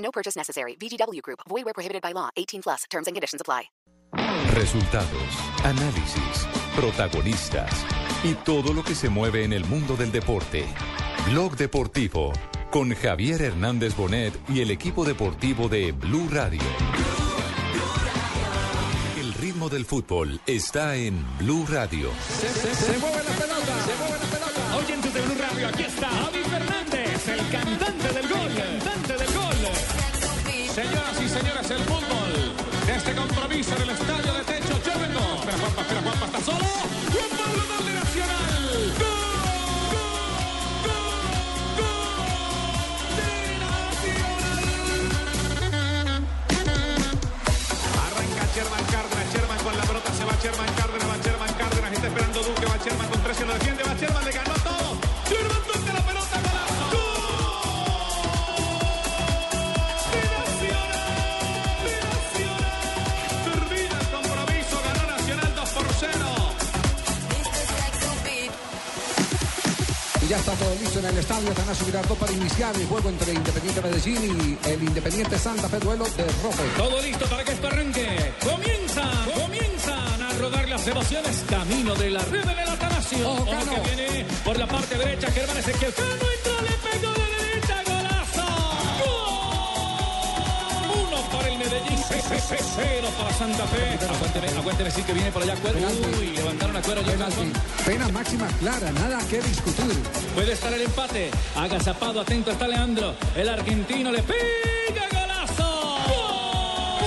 No purchase necessary. VGW Group. Void where prohibited by law. 18 plus. Terms and conditions apply. Resultados, análisis, protagonistas y todo lo que se mueve en el mundo del deporte. Blog Deportivo con Javier Hernández Bonet y el equipo deportivo de Blue Radio. El ritmo del fútbol está en Blue Radio. Se, se, se mueve la pelota, se mueve la pelota. Oyentes de Blue Radio, aquí está Javi Fernández, el cantante compromiso en el estadio de techo Llévenlo. Espera, Juanpa, espera, Juanpa, está solo. Juan Pablo gol de Nacional. ¡Gol! Sherman Cárdenas, Sherman con la pelota, se va Sherman Cárdenas, va Sherman Cárdenas, está esperando Duque, va Sherman con y lo defiende, va Sherman, le ganó todo. Ya está todo listo en el estadio Atanasio Girardot para iniciar el juego entre Independiente Medellín y el Independiente Santa Fe, duelo de rojo. Todo listo para que esto arranque. Comienza, comienzan a rodar las emociones. Camino de la red del Atanasio. Ojo, Ojo que viene por la parte derecha. Germán Ezequiel. Cano entró, Medellín. Cero para Santa Fe. Aguánteme, aguánteme, sí que viene por allá. Uy, levantaron a Cuero. Pena máxima clara, nada que discutir. Puede estar el empate. Haga zapado, atento está Leandro. El argentino le pega golazo.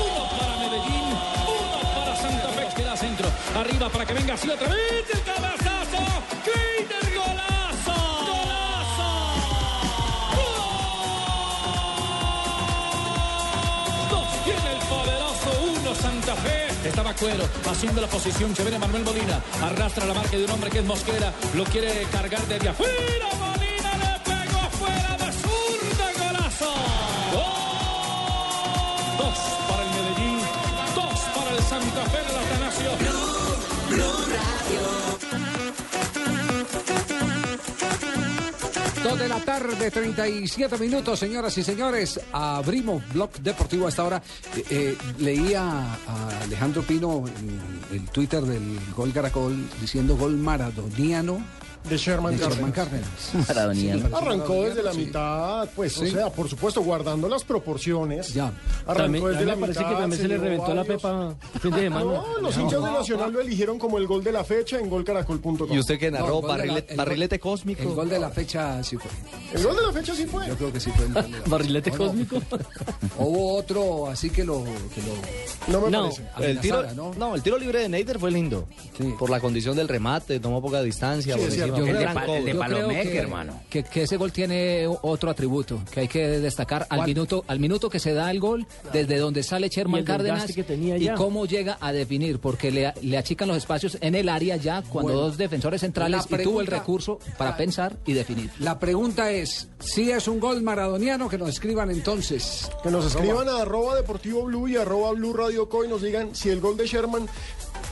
Uno para Medellín, uno para Santa Fe. Queda centro. Arriba para que venga así otra vez. El cabezazo. Estaba Cuero haciendo la posición. Se viene Manuel Molina. Arrastra la marca de un hombre que es Mosquera. Lo quiere cargar desde afuera. Molina le pegó afuera de zurda. Golazo. Gol. Dos para el Medellín. Dos para el Santa Fe del Atanasio. La tarde, 37 minutos, señoras y señores. Abrimos Blog Deportivo a esta. Eh, eh, leía a Alejandro Pino en el Twitter del Gol Caracol diciendo gol maradoniano de Sherman de Sherman Cárdenas. Cárdenas. Maradoniano. Arrancó desde la Sí. mitad, pues, o Sí. sea, por supuesto, guardando las proporciones. Ya. Arrancó También, desde la me parece mitad. que también se le reventó la varios- pepa fin de semana. No, los hinchas de Nacional lo eligieron como el gol de la fecha en golcaracol.com. ¿Y usted que No, narró la- barrilete, el gol- barrilete cósmico? El gol de la fecha sí fue. El gol de la fecha sí fue. Yo creo que sí fue el gol de la Barrilete No, no. cósmico. Hubo otro, así que lo, que lo No me No. parece. El tiro, ¿no? ¿no? el tiro libre de Neider fue lindo. Sí. Por la condición del remate, tomó poca distancia. Sí, por encima, fue El un de el de. Yo Palomeque, creo que- hermano. Que, que ese gol tiene otro atributo que hay que destacar al ¿Cuál? minuto al minuto que se da el gol desde donde sale Sherman Cárdenas que tenía y cómo llega a definir porque le, le achican los espacios en el área ya cuando Bueno, dos defensores centrales y tuvo el recurso para la- pensar y definir. La pregunta es, si es un gol maradoniano, que nos escriban entonces. Que nos escriban a arroba deportivo blue y arroba blue radio co y nos digan si el gol de Sherman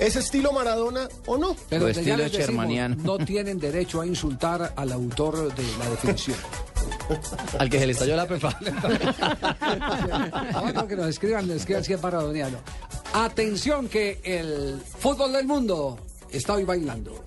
es estilo Maradona o no. Pero ya estilo no tienen derecho a insultar al autor de la definición. Al que se le estalló la pepa. Bueno, que nos escriban, nos escriban si es maradoniano. Atención que el fútbol del mundo está hoy bailando.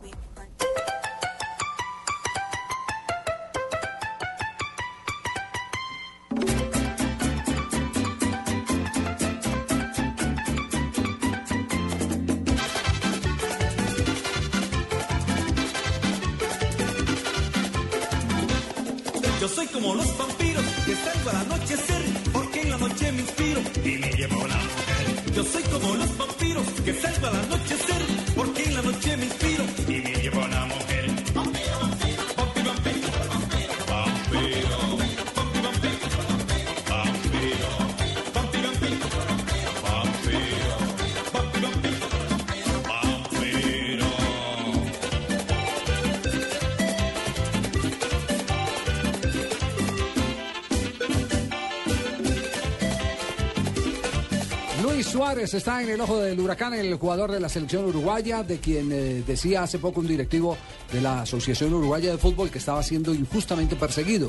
Suárez está en el ojo del huracán, el jugador de la selección uruguaya, de quien eh, decía hace poco un directivo de la Asociación Uruguaya de Fútbol que estaba siendo injustamente perseguido,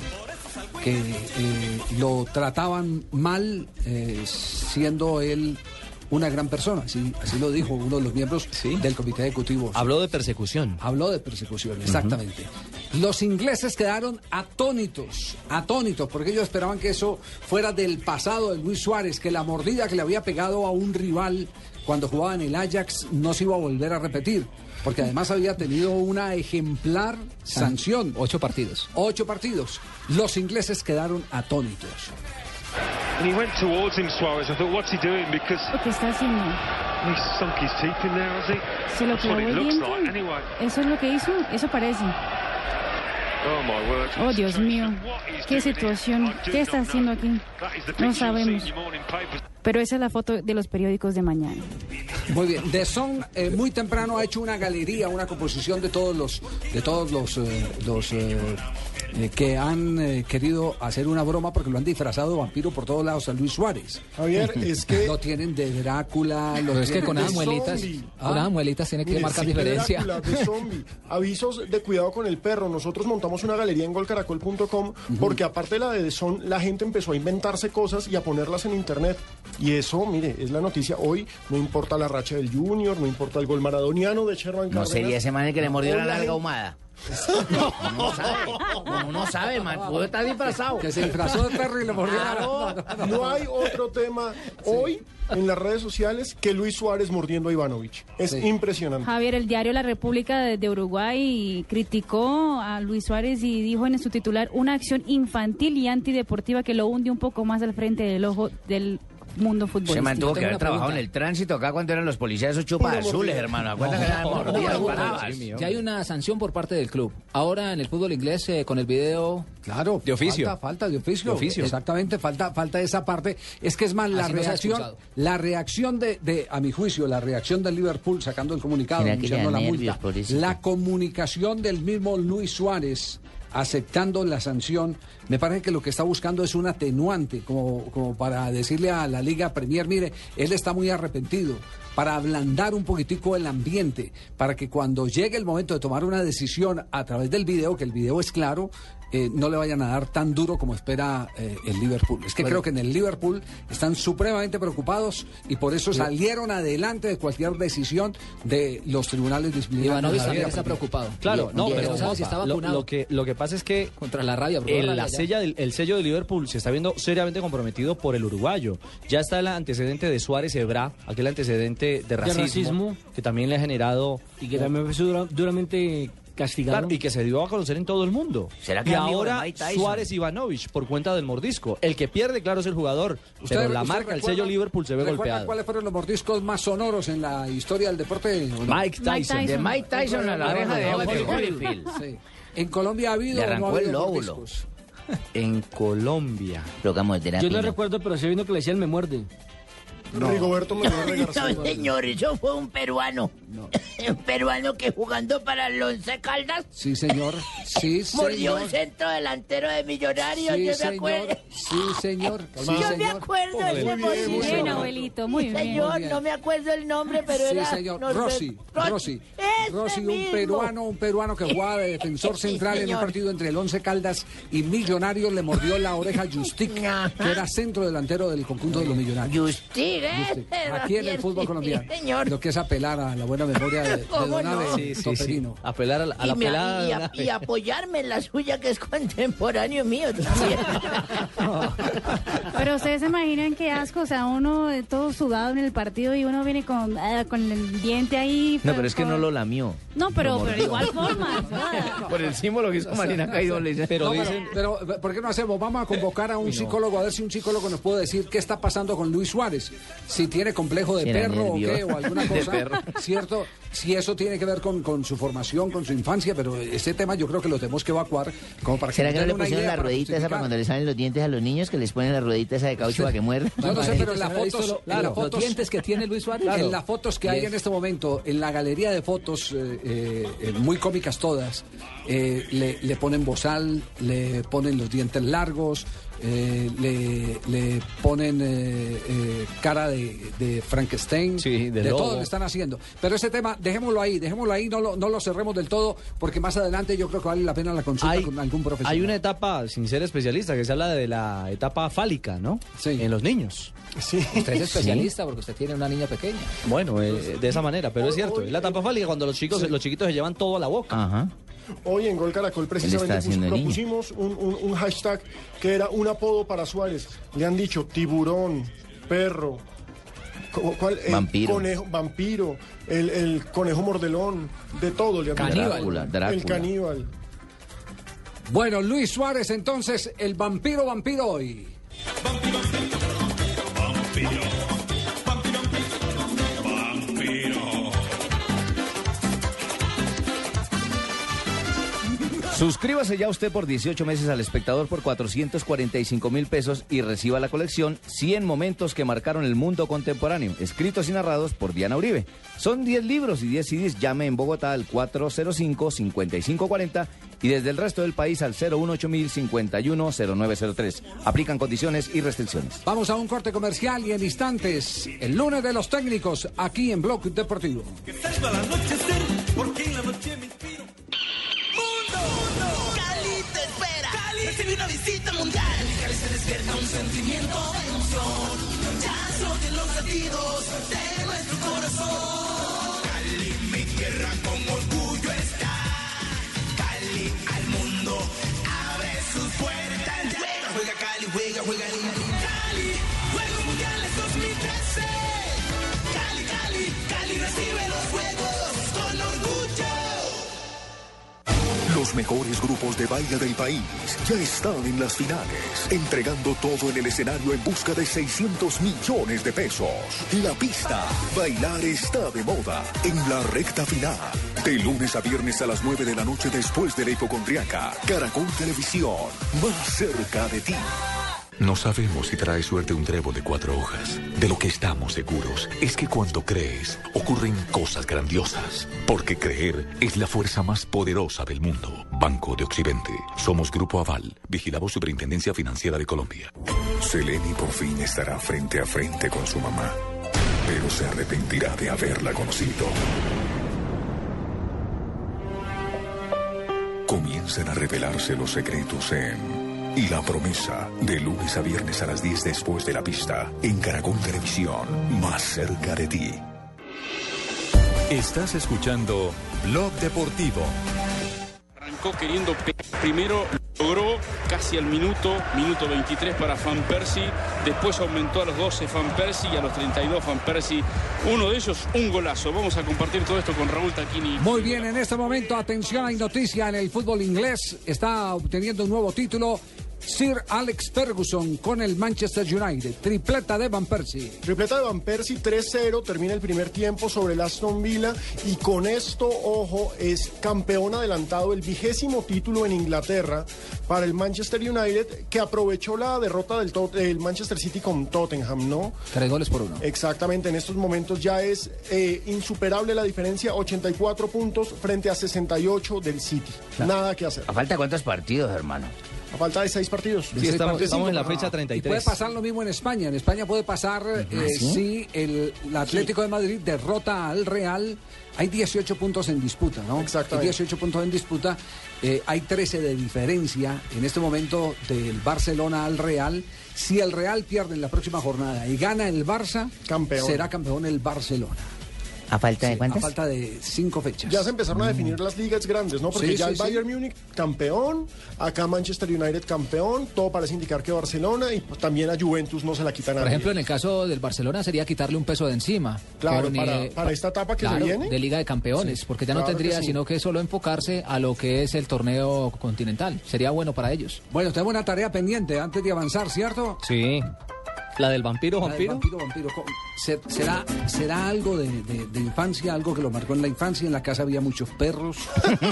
que eh, lo trataban mal eh, siendo él una gran persona, así, así lo dijo uno de los miembros del comité ejecutivo. Habló de persecución. Habló de persecución, exactamente. Los ingleses quedaron atónitos, atónitos, porque ellos esperaban que eso fuera del pasado de Luis Suárez, que la mordida que le había pegado a un rival cuando jugaba en el Ajax no se iba a volver a repetir, porque además había tenido una ejemplar sanción. Ocho partidos. Ocho partidos. Los ingleses quedaron atónitos. And he went towards him, Suarez. I thought, what's he doing? Because Lo que está haciendo. he's sunk his teeth in there, has he? Se lo That's what clavó it el looks diente. like, anyway. Eso es lo que hizo. Eso parece. Oh, Dios mío. Qué situación. ¿Qué está haciendo aquí? No sabemos. Pero esa es la foto de los periódicos de mañana. Muy bien, The Sun eh, muy temprano ha hecho una galería, una composición de todos los, de todos los, eh, los eh, eh, que han eh, querido hacer una broma porque lo han disfrazado de vampiro por todos lados a Luis Suárez. Javier, es que- lo tienen de Drácula, lo Pero es que con de esas muelitas, zombie. con esas muelitas tiene que Mire, marcar sí, de diferencia. Drácula, de zombie. Avisos de cuidado con el perro. Nosotros montamos una galería en golcaracol.com porque aparte de la de The Sun, la gente empezó a inventarse cosas y a ponerlas en internet. Y eso, mire, es la noticia hoy. No importa la racha del Junior, no importa el gol maradoniano de Sherman ¿No Cárdenas. sería ese man el que le mordió la nalga gente- ahumada? Uno no sabe, uno no sabe, man, pudo estar disfrazado. Que se disfrazó de perro y le mordió la Claro, no hay otro tema hoy en las redes sociales que Luis Suárez mordiendo a Ivanovich. Es impresionante. Javier, el diario La República de, de Uruguay criticó a Luis Suárez y dijo en su titular una acción infantil y antideportiva que lo hunde un poco más al frente del ojo del mundo Se futbolístico. mantuvo que haber trabajado en el tránsito acá cuando eran los policías esos chupas azules, hermano. Acuérdate que eran mordidas. Ya hay una sanción por parte del club. Ahora en el fútbol inglés eh, con el video Claro, De oficio. Falta, falta de oficio. De oficio. Exactamente, falta, falta esa parte. Es que es más, la Así no se reacción, la reacción de, de, a mi juicio, la reacción del Liverpool sacando el comunicado, ¿Será que le anunciando la nervios multa, la comunicación del mismo Luis Suárez aceptando la sanción, me parece que lo que está buscando es un atenuante, como, como para decirle a la Liga Premier, mire, él está muy arrepentido, para ablandar un poquitico el ambiente, para que cuando llegue el momento de tomar una decisión a través del video, que el video es claro, eh, no le vayan a dar tan duro como espera eh, el Liverpool. Es que creo que en el Liverpool están supremamente preocupados y por eso salieron adelante de cualquier decisión de los tribunales disciplinarios. Ivanovic de la también está preocupado. Claro, no, Y pero no sabe si está lo, vacunado. lo que, lo que pasa es que contra la rabia. el, la sella del- el sello de Liverpool se está viendo seriamente comprometido por el uruguayo. Ya está el antecedente de Suárez Ebra, aquel antecedente de racismo, racismo. que también le ha generado... Y que también fue dura- duramente castigado. Claro, y que se dio a conocer en todo el mundo. ¿Será que y ahora Mike Tyson? Suárez Ivanovich por cuenta del mordisco. El que pierde, claro, es el jugador. ¿Usted- Pero la usted marca, el sello Liverpool se ve golpeado. ¿Cuáles fueron los mordiscos más sonoros en la historia del deporte? Mike Tyson. De Mike Tyson a la oreja de Holyfield. Sí. ¿En Colombia ha habido Le o no ha arrancó el lóbulo. mordiscos? En Colombia. Yo no recuerdo, pero sí vino que le decían me muerde. Rigoberto Mendoza García. No, señor, eso fue un peruano. Un peruano que jugando para el Once Caldas Sí, señor. Sí, mordió señor. un centro delantero de Millonarios. Sí, yo me señor. acuerdo. Sí, señor. Sí, yo me acuerdo de ese Muy bien, abuelito, muy bien. señor, Muy bien. no me acuerdo el nombre, pero sí, era... señor. Rossi, Rossi. Rossi, un mismo. peruano, un peruano que jugaba de defensor Sí, central en un partido entre el Once Caldas y Millonarios le mordió la oreja a Justic, que era centro delantero del conjunto de los Millonarios. Justic, Ese, Aquí en el fútbol sí, colombiano. señor. Lo que es apelar a la buena memoria de, de ¿Cómo Don no? Abe Sí, sí, sí. Apelar a la, a la y, me- pelada y a- y apoyarme en la suya que es contemporáneo mío también. Pero ustedes se imaginan qué asco, o sea, uno eh, todo sudado en el partido y uno viene con, ah, con el diente ahí. No, pero es que no lo lamió. No, pero, pero igual forma. Por el símbolo que hizo Marina Caído le dice. Pero, pero, ¿por qué no hacemos? Vamos a convocar a un psicólogo, a ver si un psicólogo nos puede decir qué está pasando con Luis Suárez. Si tiene complejo de perro o qué, o alguna cosa. perro. ¿Cierto? Si eso tiene que ver con, con su formación, con su infancia, pero ese tema yo creo que lo tenemos que evacuar como para que ¿Será que no le una pusieron la para ruedita esa para cuando le salen los dientes a los niños que les ponen la ruedita esa de caucho para que muerdan? Yo no sé, pero en las ¿Usted ha visto fotos, lo- en claro, las los fotos- dientes que tiene Luis Suárez? En las fotos que hay en es- este momento, en la galería de fotos, eh, eh, eh, muy cómicas todas, eh, le, le ponen bozal, le ponen los dientes largos, eh, le, le ponen eh, eh, cara de, de Frankenstein, de todo le están haciendo. Pero ese tema, dejémoslo ahí, dejémoslo ahí, no lo, no lo cerremos del todo, porque más adelante yo creo que vale la pena la consulta Hay, con algún profesional. hay una etapa, sin ser especialista, que se habla de la etapa fálica, ¿no? En los niños. Sí. Usted es especialista porque usted tiene una niña pequeña. Bueno, eh, de esa manera, pero es cierto. Es la etapa fálica cuando los chicos, los chiquitos se llevan todo a la boca. Ajá. Hoy en Gol Caracol precisamente pus- propusimos un, un- un hashtag que era un apodo para Suárez. Le han dicho tiburón, perro, co- ¿cuál? El Vampiro. conejo, vampiro, el, el conejo mordelón, de todo le han dicho. Caníbal. Drácula, Drácula. El caníbal. Bueno, Luis Suárez, entonces, el vampiro vampiro hoy. Suscríbase ya usted por 18 meses al espectador por 445 mil pesos y reciba la colección 100 momentos que marcaron el mundo contemporáneo, escritos y narrados por Diana Uribe. Son 10 libros y 10 CDs. Llame en Bogotá al 405-5540 y desde el resto del país al 018 51 0903. Aplican condiciones y restricciones. Vamos a un corte comercial y en instantes, el lunes de los técnicos, aquí en Bloque Deportivo. Salgo al anochecer porque en la noche recibe una visita mundial. En Cali se despierta un sentimiento de emoción. Ya son los latidos de nuestro corazón. Cali, mi tierra con orgullo está. Cali al mundo abre sus puertas. Juega, juega Cali, juega, juega Los mejores grupos de baile del país ya están en las finales, entregando todo en el escenario en busca de 600 millones de pesos. La pista, bailar está de moda en la recta final. De lunes a viernes a las 9 de la noche después de la hipocondriaca, Caracol Televisión, más cerca de ti. No sabemos si trae suerte un trébol de cuatro hojas. De lo que estamos seguros es que cuando crees, ocurren cosas grandiosas. Porque creer es la fuerza más poderosa del mundo. Banco de Occidente. Somos Grupo Aval. Vigilamos Superintendencia Financiera de Colombia. Seleni por fin estará frente a frente con su mamá, pero se arrepentirá de haberla conocido. Comienzan a revelarse los secretos en Y la promesa, de lunes a viernes a las 10 después de la pista, en Caracol Televisión, más cerca de ti. Estás escuchando Blog Deportivo. Arrancó queriendo primero, logró casi al minuto, minuto 23 para Van Persie, después aumentó a los 12 Van Persie y a los 32 Van Persie. Uno de ellos, un golazo. Vamos a compartir todo esto con Raúl Taquini. Muy bien, en este momento, atención, hay noticia en el fútbol inglés. Está obteniendo un nuevo título. Sir Alex Ferguson con el Manchester United. Tripleta de Van Persie. Tripleta de Van Persie 3-0, termina el primer tiempo sobre el Aston Villa y con esto, ojo, es campeón adelantado, el vigésimo título en Inglaterra para el Manchester United que aprovechó la derrota del, Manchester City con Tottenham, ¿no? Tres goles por uno. Exactamente, en estos momentos ya es eh, insuperable la diferencia, 84 puntos frente a 68 del City. Nada que hacer. ¿A falta cuántos partidos, hermano? A falta de seis partidos. Sí, estamos, en la fecha Y 33. puede pasar lo mismo en España. En España puede pasar eh, ¿sí? si el, el Atlético de Madrid derrota al Real. Hay 18 puntos en disputa, ¿no? Exactamente. Hay 18 puntos en disputa. eh, hay 13 de diferencia en este momento del Barcelona al Real. Si el Real pierde en la próxima jornada y gana el Barça, Campeón. será campeón el Barcelona. ¿A falta de A cuántas? falta de cinco fechas. Ya se empezaron a definir las ligas grandes, ¿no? Porque Sí, ya sí, el sí. Bayern Múnich campeón, acá Manchester United campeón, todo parece indicar que Barcelona y pues, también a Juventus no se la quitan Por ejemplo, en el caso del Barcelona sería quitarle un peso de encima. Claro, Con, para- eh, para esta etapa que se claro, viene. De Liga de Campeones, Sí, porque ya no claro tendría sí. sino que solo enfocarse a lo que es el torneo continental. Sería bueno para ellos. Bueno, tenemos una tarea pendiente antes de avanzar, ¿cierto? Sí. La del vampiro, La del vampiro. vampiro, vampiro. ¿Será, será algo de, de- de infancia, algo que lo marcó en la infancia? ¿En la casa había muchos perros?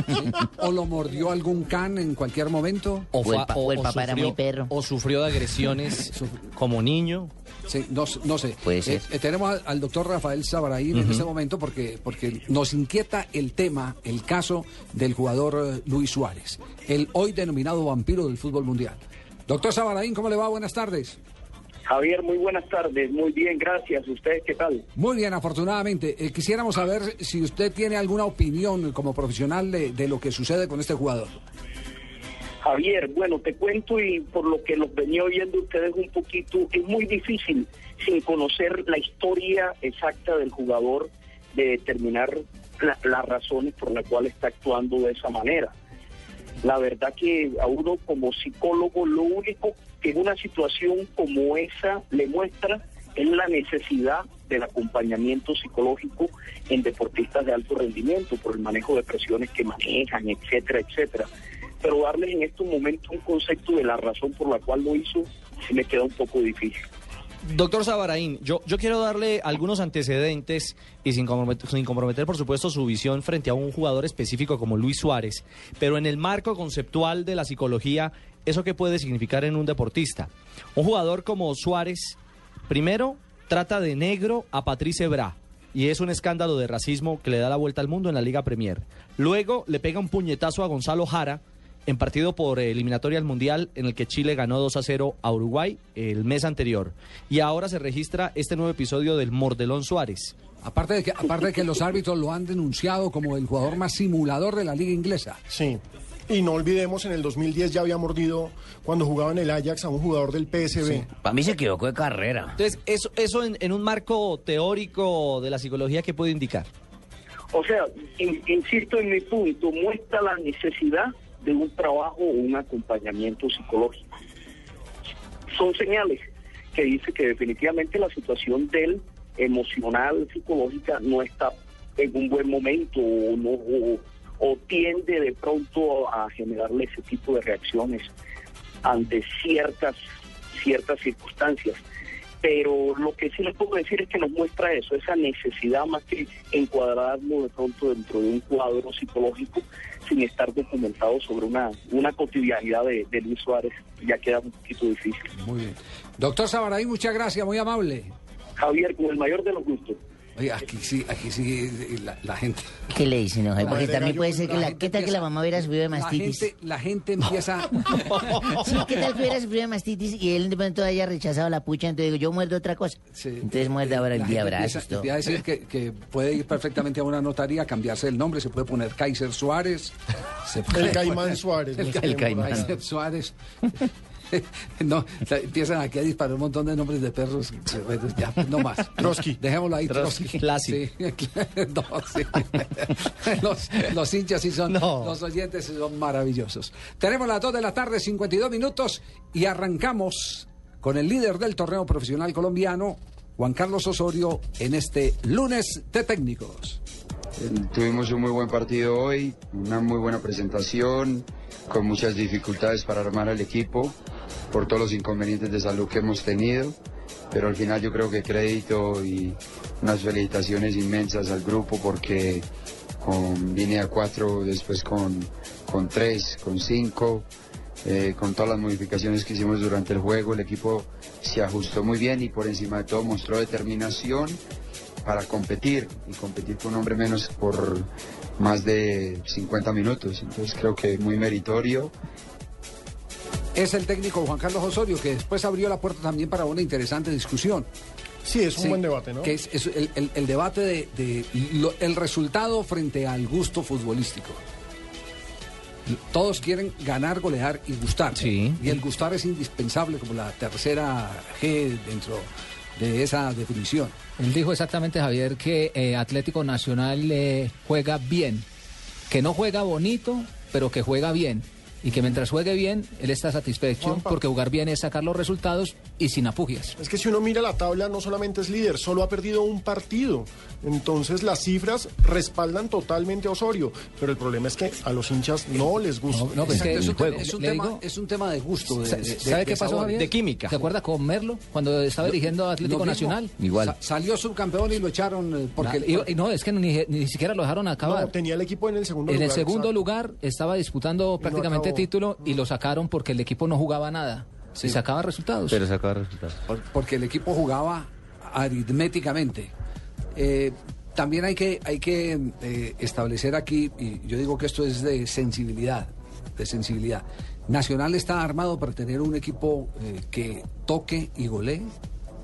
¿Sí? ¿O lo mordió algún can en cualquier momento? O, fue- el pa- o el papá era muy perro. o sufrió de agresiones como niño. Sí, no, no sé. Puede ser. Eh, eh, tenemos al, al doctor Rafael Sabaraín en este momento porque, porque nos inquieta el tema, el caso del jugador eh, Luis Suárez, el hoy denominado vampiro del fútbol mundial. Doctor Sabaraín, ¿cómo le va? Buenas tardes. Javier, muy buenas tardes. Muy bien, gracias. ¿Ustedes qué tal? Muy bien, afortunadamente. Eh, quisiéramos saber si usted tiene alguna opinión como profesional de, de lo que sucede con este jugador. Javier, bueno, te cuento y por lo que los venía oyendo ustedes un poquito, es muy difícil sin conocer la historia exacta del jugador de determinar la- las razones por las cuales está actuando de esa manera. La verdad que a uno como psicólogo lo único que en una situación como esa le muestra es la necesidad del acompañamiento psicológico en deportistas de alto rendimiento por el manejo de presiones que manejan, etcétera, etcétera. Pero darles en estos momentos un concepto de la razón por la cual lo hizo, me queda un poco difícil. Doctor Sabaraín, yo, yo quiero darle algunos antecedentes y sin comprometer, sin comprometer, por supuesto, su visión frente a un jugador específico como Luis Suárez, pero en el marco conceptual de la psicología, ¿eso qué puede significar en un deportista? Un jugador como Suárez, primero, trata de negro a Patrice Bra. Y es un escándalo de racismo que le da la vuelta al mundo en la Liga Premier. Luego le pega un puñetazo a Gonzalo Jara, en partido por eliminatoria al Mundial en el que Chile ganó 2 a 0 a Uruguay el mes anterior. Y ahora se registra este nuevo episodio del Mordelón Suárez. Aparte de que, aparte de que los árbitros lo han denunciado como el jugador más simulador de la liga inglesa. Sí. Y no olvidemos, en el 2010 ya había mordido cuando jugaba en el Ajax a un jugador del PSV. Para mí se equivocó de carrera. Entonces, eso, eso en, en un marco teórico de la psicología, ¿qué puede indicar? O sea, in- insisto en mi punto, muestra la necesidad de un trabajo o un acompañamiento psicológico. Son señales que dice que definitivamente la situación del emocional, psicológica, no está en un buen momento o, no, tiende de pronto a generarle ese tipo de reacciones ante ciertas, ciertas circunstancias. Pero lo que sí les puedo decir es que nos muestra eso, esa necesidad más que encuadrarlo de pronto dentro de un cuadro psicológico sin estar documentado sobre una, una cotidianidad de, de Luis Suárez, ya queda un poquito difícil. Muy bien. Doctor Sabaraín, muchas gracias, muy amable. Javier, con el mayor de los gustos. Oye, aquí sí, aquí sí, eh, la, la gente. ¿Qué le dicen, no? La Porque también puede ser que la... ¿Qué tal que la mamá hubiera subido de La mastitis? gente, la gente empieza. Sí, ¿qué tal que hubiera sufrido de mastitis y él de pronto haya rechazado la pucha? Entonces digo, yo muerdo otra cosa. Entonces muerde ahora el La día empieza a decir que, que puede ir perfectamente a una notaría, cambiarse el nombre, se puede poner Kaiser Suárez. se puede El Caimán Suárez, El, el. Kaiser Suárez. no, empiezan aquí a disparar un montón de nombres de perros. Bueno, Ya, no más. Trotsky. Dejémoslo ahí, Trotsky. Trotsky. Sí, no, sí. los, los hinchas sí son, los oyentes sí son maravillosos. Tenemos las 2 de la tarde, 52 minutos, y arrancamos con el líder del torneo profesional colombiano, Juan Carlos Osorio, en este lunes de técnicos. Tuvimos un muy buen partido hoy, una muy buena presentación, con muchas dificultades para armar al equipo por todos los inconvenientes de salud que hemos tenido, pero al final yo creo que crédito y unas felicitaciones inmensas al grupo porque con línea 4, después con, con 3, con 5, eh, con todas las modificaciones que hicimos durante el juego, el equipo se ajustó muy bien y por encima de todo mostró determinación para competir y competir con un hombre menos por más de 50 minutos. Entonces creo que muy meritorio. Es el técnico Juan Carlos Osorio, que después abrió la puerta también para una interesante discusión. Sí, es un buen debate, ¿no? Que es, es el, el- el debate de, de lo- el resultado frente al gusto futbolístico. Todos quieren ganar, golear y gustar. Sí. Y el gustar es indispensable como la tercera G dentro de esa definición. Él dijo exactamente, Javier, que eh, Atlético Nacional eh, juega bien, que no juega bonito, pero que juega bien. Y que mientras juegue bien, él está satisfecho Juanpa. porque jugar bien es sacar los resultados y sin apugias. Es que si uno mira la tabla, no solamente es líder, solo ha perdido un partido. Entonces las cifras respaldan totalmente a Osorio. Pero el problema es que a los hinchas no les gusta. no, pues que es, un, el juego. es un Le tema, digo- es un tema de gusto. De, Sa- de- de- ¿Sabe de qué pasó, sabor. Javier? ¿Se acuerda con Merlo cuando estaba dirigiendo a Atlético. Nacional? Sa- salió subcampeón y lo echaron eh, porque... Na- y- y no, es que ni, ni siquiera lo dejaron acabar. No, tenía el equipo en el segundo En lugar. el segundo exacto. lugar estaba disputando prácticamente título y lo sacaron porque el equipo no jugaba nada. Sí. Y sacaba resultados. Pero sacaba resultados. Por- porque el equipo jugaba aritméticamente. Eh, también hay que, hay que eh, establecer aquí, y yo digo que esto es de sensibilidad, de sensibilidad, ¿Nacional está armado para tener un equipo eh, que toque y golee?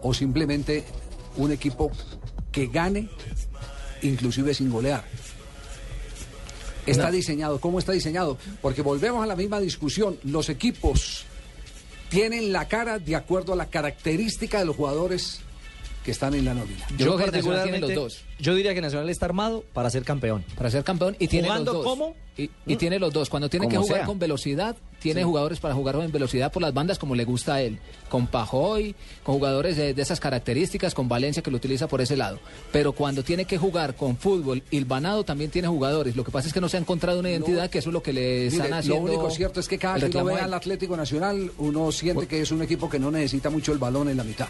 ¿O simplemente un equipo que gane, inclusive sin golear? Está No. diseñado. ¿Cómo está diseñado? Porque volvemos a la misma discusión. Los equipos tienen la cara de acuerdo a la característica de los jugadores que están en la nómina. Yo creo que Nacional tiene particularmente, los dos. Yo diría que Nacional está armado para ser campeón. Para ser campeón y tiene ¿Jugando los dos. cómo? Y, y tiene los dos. Cuando tiene que jugar sea. con velocidad, tiene Sí. jugadores para jugar con velocidad por las bandas como le gusta a él. Con Pajoy, con jugadores de, de esas características, con Valencia que lo utiliza por ese lado. Pero cuando tiene que jugar con fútbol, Ilvanado también tiene jugadores. Lo que pasa es que no se ha encontrado una identidad, que eso es lo que le están Mire, lo haciendo. único cierto es que cada que uno ve al. Atlético Nacional, uno siente que es un equipo que no necesita mucho el balón en la mitad.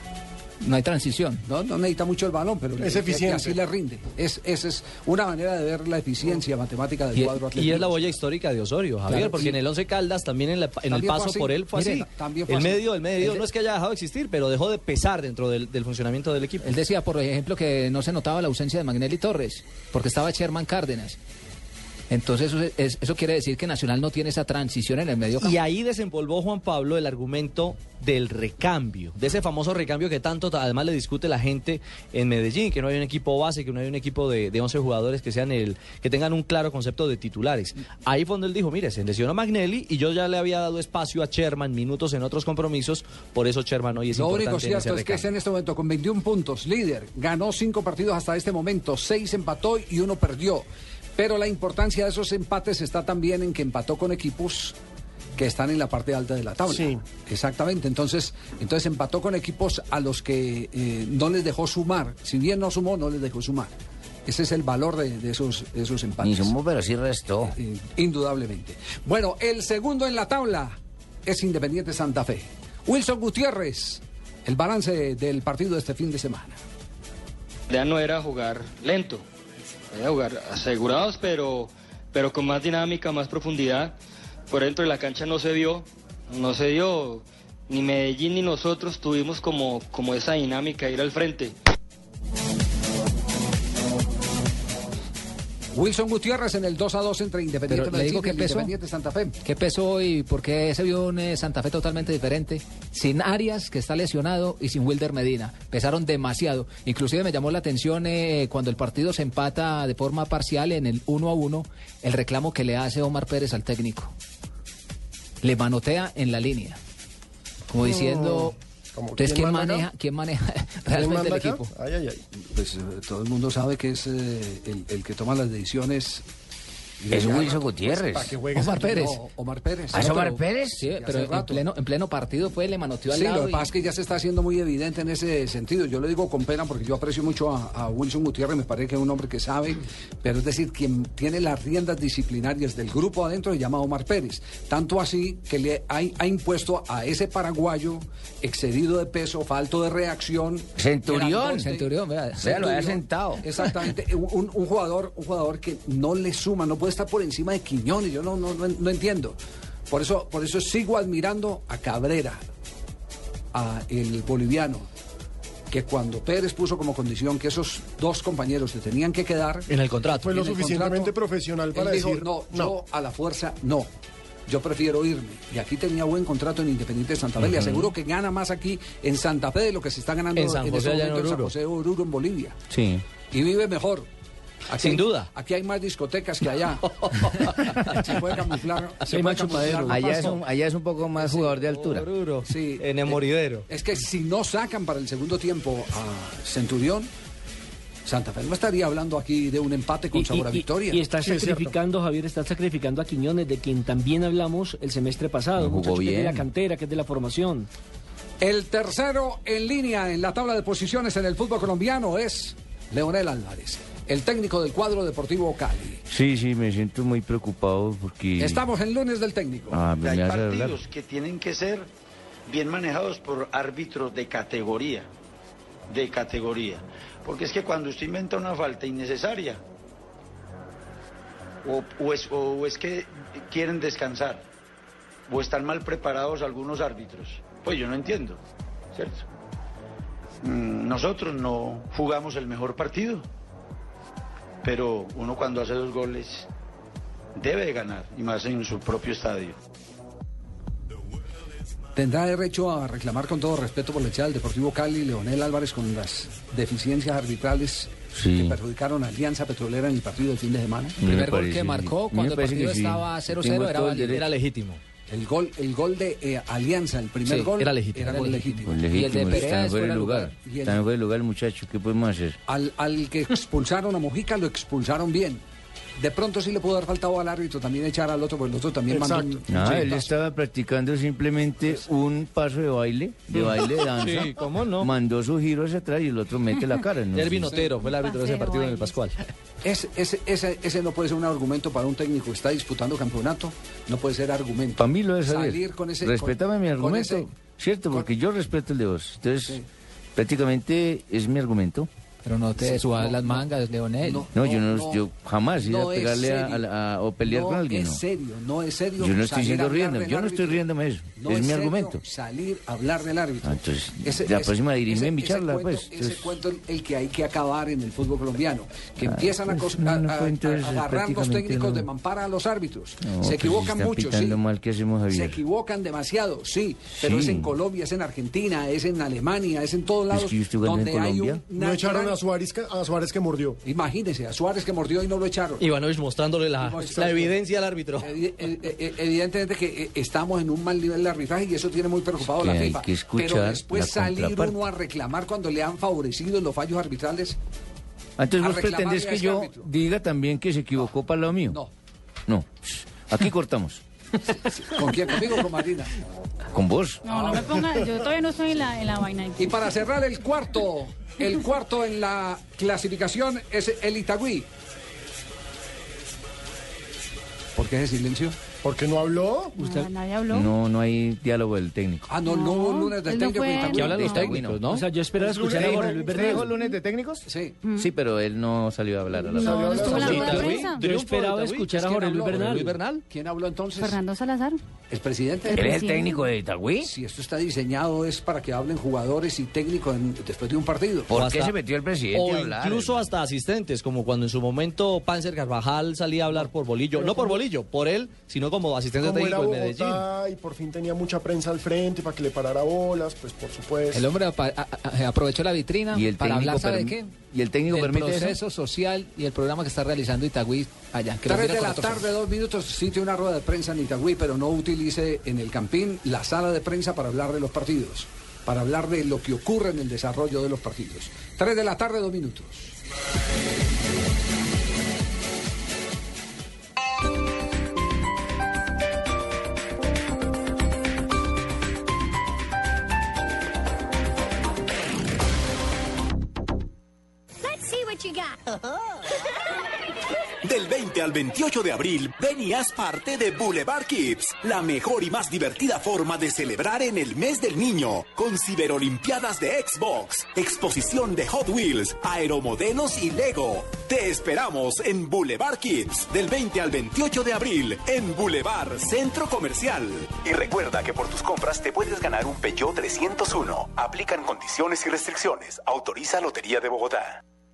No hay transición. No, no necesita mucho el balón, pero Es le- eficiente. así le rinde. Es, esa es una manera de ver la eficiencia matemática del Y, cuadro y atlético. es la boya histórica de Osorio, Javier, Claro, porque sí. en el Once Caldas también en, la- en el También paso por él fue Mire, así. también fue el así. medio, el medio El de- no es que haya dejado de existir, pero dejó de pesar dentro del, del funcionamiento del equipo. Él decía, por ejemplo, que no se notaba la ausencia de Magnelli Torres, porque estaba Sherman Cárdenas. Entonces, eso, es- eso quiere decir que Nacional no tiene esa transición en el medio campo. Y ahí desempolvó Juan Pablo el argumento del recambio, de ese famoso recambio que tanto ta- además le discute la gente en Medellín, que no hay un equipo base, que no hay un equipo de, de 11 jugadores que sean el que tengan un claro concepto de titulares. Ahí fue donde él dijo, mire, se lesionó Magnelli y yo ya le había dado espacio a Sherman minutos en otros compromisos, por eso Sherman hoy es Lo importante único en ese cierto es que es en este momento con 21 puntos, líder. Ganó cinco partidos hasta este momento, seis empató y uno perdió. Pero la importancia de esos empates está también en que empató con equipos que están en la parte alta de la tabla. Sí. Exactamente. Entonces, entonces empató con equipos a los que eh, no les dejó sumar. Si bien no sumó, no les dejó sumar. Ese es el valor de, de esos, de esos empates. Ni sumó, pero sí restó. Eh, indudablemente. Bueno, el segundo en la tabla es Independiente Santa Fe. Wilson Gutiérrez, el balance del partido de este fin de semana. La idea no era jugar lento, era jugar asegurados, pero, pero con más dinámica, más profundidad. Por dentro de la cancha no se vio, no se dio. Ni Medellín ni nosotros tuvimos como, como esa dinámica ir al frente. Wilson Gutiérrez en el 2 a 2 entre Independiente Pero le digo Medellín que y el peso. Independiente Santa Fe. ¿Qué pesó y por qué se vio un eh, Santa Fe totalmente diferente? Sin Arias, que está lesionado, y sin Wilder Medina. Pesaron demasiado. Inclusive me llamó la atención eh, cuando el partido se empata de forma parcial en el 1 a 1, el reclamo que le hace Omar Pérez al técnico. Le manotea en la línea. Como diciendo... ¿Cómo? Entonces, ¿Quién ¿quién maneja? ¿quién maneja ¿Quién realmente manda el equipo? Ay, ay, ay. Pues eh, todo el mundo sabe que es eh, el, el que toma las decisiones. Es Wilson Gutiérrez. para que juegues Omar Pérez. no, Omar Pérez. ¿Ah, es Omar Pérez? Sí, pero en pleno, en pleno partido fue, le manoteó al Sí, lado. lo que y- pasa es que ya se está haciendo muy evidente en ese sentido. Yo le digo con pena porque yo aprecio mucho a, a Wilson Gutiérrez, me parece que es un hombre que sabe, pero es decir, quien tiene las riendas disciplinarias del grupo adentro se llama Omar Pérez. Tanto así que le ha, ha impuesto a ese paraguayo excedido de peso, falto de reacción. Centurión. Centurión, vea. Vea, lo había Centurión. sentado. Exactamente, un, un jugador, un jugador que no le suma, no puede estar por encima de Quiñones, yo no, no, no, no entiendo. Por eso, por eso sigo admirando a Cabrera, a el boliviano, que cuando Pérez puso como condición que esos dos compañeros se tenían que quedar En el contrato. Fue lo suficientemente contrato, profesional él para dijo, decir no, yo a la fuerza no. Yo prefiero irme. Y aquí tenía buen contrato en Independiente de Santa Fe. Le aseguro que gana más aquí en Santa Fe de lo que se está ganando En San José, en momento en San. José de Oruro, en Bolivia. Sí. Y vive mejor. Aquí Sin hay- duda. Aquí hay más discotecas que allá. se puede camuflar. Se hay puede camuflar Allá es, un, allá es un poco más jugador de altura. Oruro, Sí. en el moridero. Es que si no sacan para el segundo tiempo a Centurión, Santa Fe no estaría hablando aquí de un empate con Y, sabor a y- victoria. y está Sí, es sacrificando, Javier, está sacrificando a Quiñones, de quien también hablamos el semestre pasado. No que es de la bien. cantera, que es de la formación. El tercero en línea en la tabla de posiciones en el fútbol colombiano es Leonel Álvarez, el técnico del cuadro deportivo Cali. Sí, sí, me siento muy preocupado porque... Estamos en lunes del técnico. Ah, me, Hay me hablar. partidos que tienen que ser bien manejados por árbitros de categoría, de categoría. Porque es que cuando usted inventa una falta innecesaria, o, o es, o es que quieren descansar, o están mal preparados algunos árbitros, pues yo no entiendo, ¿cierto? Mm, Nosotros no jugamos el mejor partido, pero uno cuando hace dos goles debe de ganar, y más en su propio estadio. Tendrá derecho a reclamar con todo respeto por la echada del Deportivo Cali, Leonel Álvarez, con las deficiencias arbitrales Sí. que perjudicaron a Alianza Petrolera en el partido del fin de semana. El primer gol que marcó cuando el partido estaba 0-0 era válido. Era legítimo. El gol, el gol de eh, Alianza, el primer Sí, gol era legítimo. Era gol legítimo. legítimo. Pues legítimo, está en es fuera de de lugar. lugar. Y el- Está en fuera de lugar el muchacho. ¿Qué podemos hacer? Al, al que expulsaron a Mojica lo expulsaron bien. De pronto sí le pudo dar faltado al árbitro también echar al otro, porque el otro también mandó un, un No, él estaba practicando simplemente un paso de baile, de baile de danza. Sí, ¿cómo no? Mandó su giro hacia atrás y el otro mete la cara. ¿no? Derby Notero fue el árbitro de ese partido en el Pascual. Ese, ese, ese, ese no puede ser un argumento para un técnico que está disputando campeonato. No puede ser argumento. Para mí lo es Salir con ese. Respétame con- mi con argumento. ese- Cierto, porque yo respeto el de vos. Entonces, prácticamente es mi argumento. Pero no te Sí, subas no, las mangas, Leonel. No, yo no, yo jamás no a es pegarle a, a o pelear no con alguien. es no. serio, no es serio. Yo no estoy hablar riendo, yo no estoy riéndome de eso. No es mi argumento. Salir a hablar del árbitro. Ah, entonces, Ese- la ese- próxima dirígeme ese- mi ese charla, cuento- pues. Ese Entonces- cuento el, el que hay que acabar en el fútbol colombiano. Que Ah, empiezan a, pues, a- no a- agarrar los técnicos no. de mampara a los árbitros. No, Se pues, equivocan están mucho, sí. pitando mal, ¿qué hacemos, Se equivocan demasiado, sí. Pero Sí. es en Colombia, es en Argentina, es en Alemania, es en todos lados. que yo estoy jugando en donde hay Colombia. un, No echaron a Suárez, que- a Suárez que mordió. Imagínese, a Suárez que mordió y no lo echaron. Ivanovich mostrándole la, la evidencia al árbitro. Evi- e- e- Evidentemente que eh, estamos en un mal nivel de arbitraje y eso tiene muy preocupado a Que la FIFA. que escuchar Pero después la salir uno a reclamar cuando le han favorecido los fallos arbitrales. Entonces a vos pretendés que ese yo árbitro. diga también que se equivocó para lo mío. No. No. Aquí cortamos. ¿Con quién? ¿Conmigo o con Marina? Con vos. No, no me ponga, yo todavía no estoy en la, en la vaina. Y para cerrar el cuarto, el cuarto en la clasificación es el Itagüí. ¿Por qué ese silencio? ¿Por qué no habló? No, nadie habló. No, no hay diálogo del técnico. Ah, no, no hubo lunes del no técnico. Que hablan los técnicos, no. O sea, yo esperaba escuchar a Jorge Luis Bernal. lunes de técnicos? Sí. Sí, pero él no salió a hablar a la No, no estuvo en la Sí, rueda de Itagüí, prensa. Yo esperaba escuchar a ¿Quién Jorge Luis? Bernal. Luis Bernal. ¿Quién habló entonces? Fernando Salazar. ¿El presidente? ¿Él es el técnico de Itagüí? Si esto está diseñado es para que hablen jugadores y técnicos después de un partido. ¿Por qué se metió el presidente a hablar? incluso hasta asistentes, como cuando en su momento Panzer Carvajal salía a hablar por Bolillo. No por Bolillo, por él, sino como asistente Como técnico en Medellín. Y por fin tenía mucha prensa al frente para que le parara bolas, pues por supuesto. El hombre apa- a- a- aprovechó la vitrina ¿Y el para técnico hablar, ¿sabe qué? ¿Y el técnico Del permite eso? proceso social y el programa que está realizando Itagüí allá. Que lo 3 mira de la tarde, dos minutos, sitio una rueda de prensa en Itagüí, pero no utilice en el Campín la sala de prensa para hablar de los partidos, para hablar de lo que ocurre en el desarrollo de los partidos. 3 de la tarde, dos minutos. Del 20 al 28 de abril, ven y haz parte de Boulevard Kids, la mejor y más divertida forma de celebrar en el mes del niño, con ciberolimpiadas de Xbox, exposición de Hot Wheels, aeromodelos y Lego. Te esperamos en Boulevard Kids, del 20 al 28 de abril, en Boulevard Centro Comercial. Y recuerda que por tus compras te puedes ganar un Peugeot 301. Aplican condiciones y restricciones. Autoriza Lotería de Bogotá.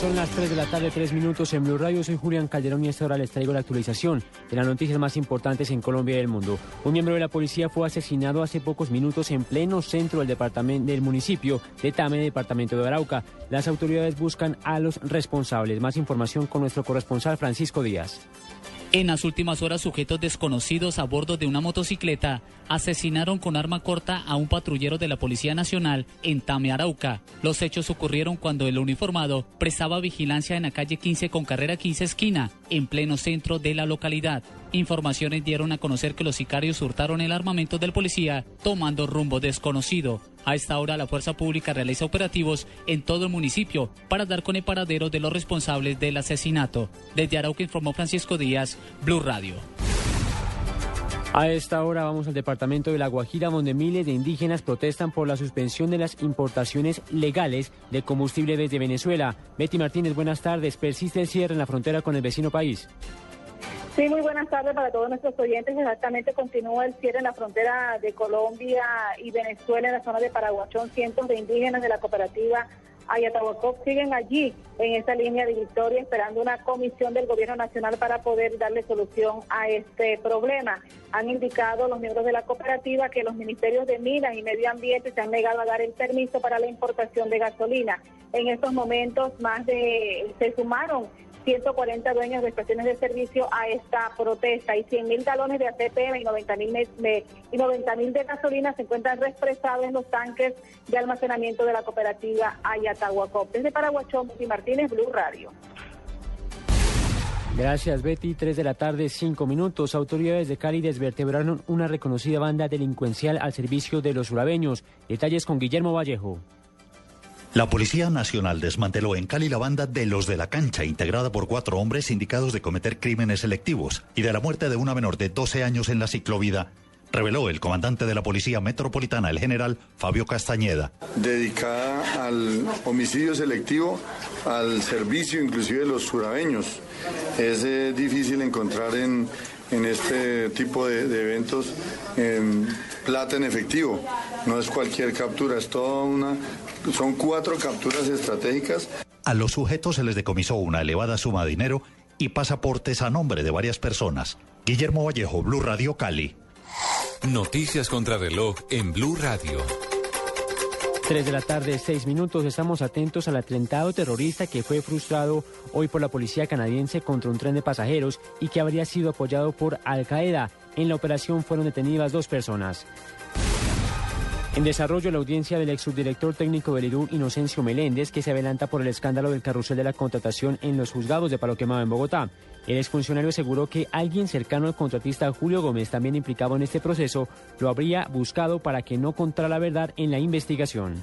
Son las 3 de la tarde, 3 minutos en Blue Radio. Soy Julián Calderón y a esta hora les traigo la actualización de las noticias más importantes en Colombia y el mundo. Un miembro de la policía fue asesinado hace pocos minutos en pleno centro del departamento del municipio de Tame, departamento de Arauca. Las autoridades buscan a los responsables. Más información con nuestro corresponsal Francisco Díaz. En las últimas horas, sujetos desconocidos a bordo de una motocicleta asesinaron con arma corta a un patrullero de la Policía Nacional en Tame, Arauca. Los hechos ocurrieron cuando el uniformado prestaba vigilancia en la calle 15 con carrera 15 esquina, en pleno centro de la localidad. Informaciones dieron a conocer que los sicarios hurtaron el armamento del policía, tomando rumbo desconocido. A esta hora, la Fuerza Pública realiza operativos en todo el municipio para dar con el paradero de los responsables del asesinato. Desde Arauca informó Francisco Díaz, Blue Radio. A esta hora vamos al departamento de La Guajira, donde miles de indígenas protestan por la suspensión de las importaciones legales de combustible desde Venezuela. Betty Martínez, buenas tardes. Persiste el cierre en la frontera con el vecino país. Sí, muy buenas tardes para todos nuestros oyentes. Exactamente continúa el cierre en la frontera de Colombia y Venezuela, en la zona de Paraguachón. Cientos de indígenas de la cooperativa Ayatahuacop siguen allí en esta línea de victoria esperando una comisión del gobierno nacional para poder darle solución a este problema. Han indicado los miembros de la cooperativa que los ministerios de Minas y Medio Ambiente se han negado a dar el permiso para la importación de gasolina. En estos momentos más de se sumaron 140 dueños de estaciones de servicio a esta protesta y 100 mil galones de ATP y 90 mil y 90 mil de gasolina se encuentran represados en los tanques de almacenamiento de la cooperativa Ayatahuacop. Desde Paraguachón, y Martínez, Blue Radio. Gracias, Betty. Tres de la tarde, cinco minutos. Autoridades de Cali desvertebraron una reconocida banda delincuencial al servicio de los urabeños. Detalles con Guillermo Vallejo. La Policía Nacional desmanteló en Cali la banda de los de la cancha, integrada por cuatro hombres indicados de cometer crímenes selectivos y de la muerte de una menor de 12 años en la ciclovida, reveló el comandante de la Policía Metropolitana, el general Fabio Castañeda. Dedicada al homicidio selectivo, al servicio inclusive de los surabeños. Es eh, difícil encontrar en, en este tipo de, de eventos em, plata en efectivo. No es cualquier captura, es toda una son cuatro capturas estratégicas. A los sujetos se les decomisó una elevada suma de dinero y pasaportes a nombre de varias personas. Guillermo Vallejo, Blue Radio Cali. Noticias contra reloj en Blue Radio. Tres de la tarde, seis minutos. Estamos atentos al atentado terrorista que fue frustrado hoy por la policía canadiense contra un tren de pasajeros y que habría sido apoyado por Al Qaeda. En la operación fueron detenidas dos personas. En desarrollo, la audiencia del ex subdirector técnico del IRU, Inocencio Meléndez, que se adelanta por el escándalo del carrusel de la contratación en los juzgados de Palo Quemado en Bogotá. El exfuncionario aseguró que alguien cercano al contratista Julio Gómez, también implicado en este proceso, lo habría buscado para que no contara la verdad en la investigación.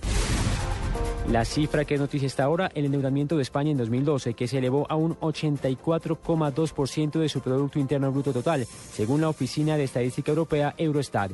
La cifra que es noticia hasta ahora, el endeudamiento de España en 2012, que se elevó a un 84,2% de su Producto Interno Bruto total, según la Oficina de Estadística Europea Eurostat.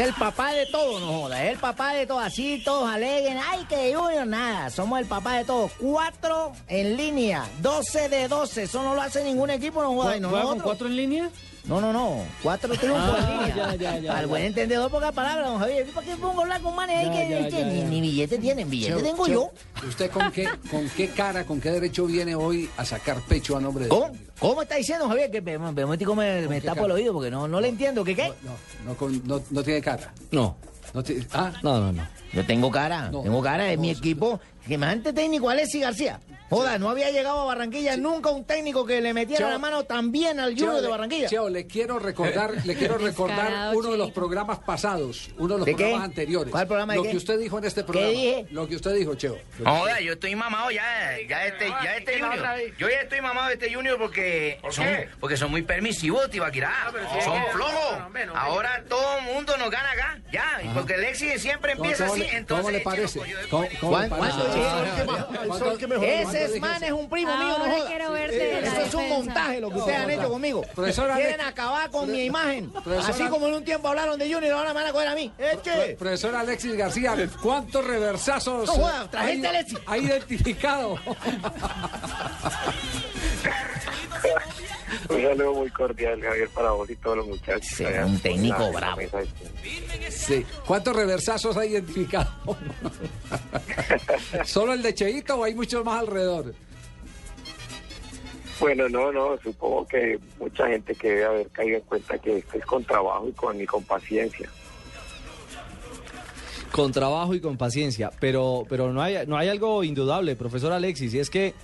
El papá de todo, no joda. Es el papá de todo. Así todos aleguen. Ay, que Junior, nada. Somos el papá de todo. Cuatro en línea. 12 de 12. Eso no lo hace ningún equipo, no joda. Y ¿Juega con nosotros. cuatro en línea? No, no, no. Cuatro triunfos en Ah, línea. ya, ya, ya, Al buen entendedor, pocas palabras, don Javier. ¿Para qué pongo hablar con manes ahí que, ya, que ya, ni, ya. ni billete tienen? Billete tengo Cheo, yo. ¿Usted con qué, con qué cara, con qué derecho viene hoy a sacar pecho a nombre de... ¿Cómo? ¿Cómo está diciendo, Javier? Que me, me, me, me, me tapo cara? el oído porque no, no le entiendo. ¿Qué qué? No, con- no, no tiene cara. No. No, ti- ah, No, no, no. Yo tengo cara. No, tengo cara. Es no, mi no, equipo. Que más antes técnico Alexis García. Joda, no había llegado a Barranquilla nunca un técnico que le metiera Cheo, la mano tan bien al Junior Cheo, de Barranquilla. Cheo, le quiero recordar, le quiero recordar Descarado, uno de los programas pasados, uno de los ¿De qué? programas anteriores. ¿Cuál programa Lo qué? que usted dijo en este ¿Qué programa. dije? Lo que usted dijo, Cheo. Joda, yo estoy mamado ya, ya este, ya este ¿qué Junior. Yo ya estoy mamado de este Junior porque son, qué? porque son muy permisivos, Tibaquirá. sí. son No, flojos. no, no, Ahora todo el mundo nos gana acá, ya. Porque Lexi siempre ¿Cómo- empieza así, entonces... ¿Cómo le parece? ¿Cómo- cómo le ¿Cuán- parece? cuánto dije? Ah, ¿cuánto- Ese ¿cuánto es dije man eso? es un primo mío, no Ahora joda. quiero verte en la Esto es un montaje lo que ustedes han hecho conmigo. Quieren acabar con mi imagen. Así como en un tiempo hablaron de Junior, ahora me van a coger a mí. Eche. Profesor Alexis García, ¿cuántos reversazos No joda, trajiste Alexis. ha identificado? Un saludo muy cordial, Javier, para vos y todos los muchachos. allá un técnico bravo. mesa. Sí. ¿Cuántos reversazos ha identificado? ¿Solo el de Cheito o hay muchos más alrededor? Bueno, no, no, supongo que mucha gente que debe haber caído en cuenta que esto es con trabajo y con, y con paciencia. Con trabajo y con paciencia, pero, pero no, hay, no hay algo indudable, profesor Alexis, y es que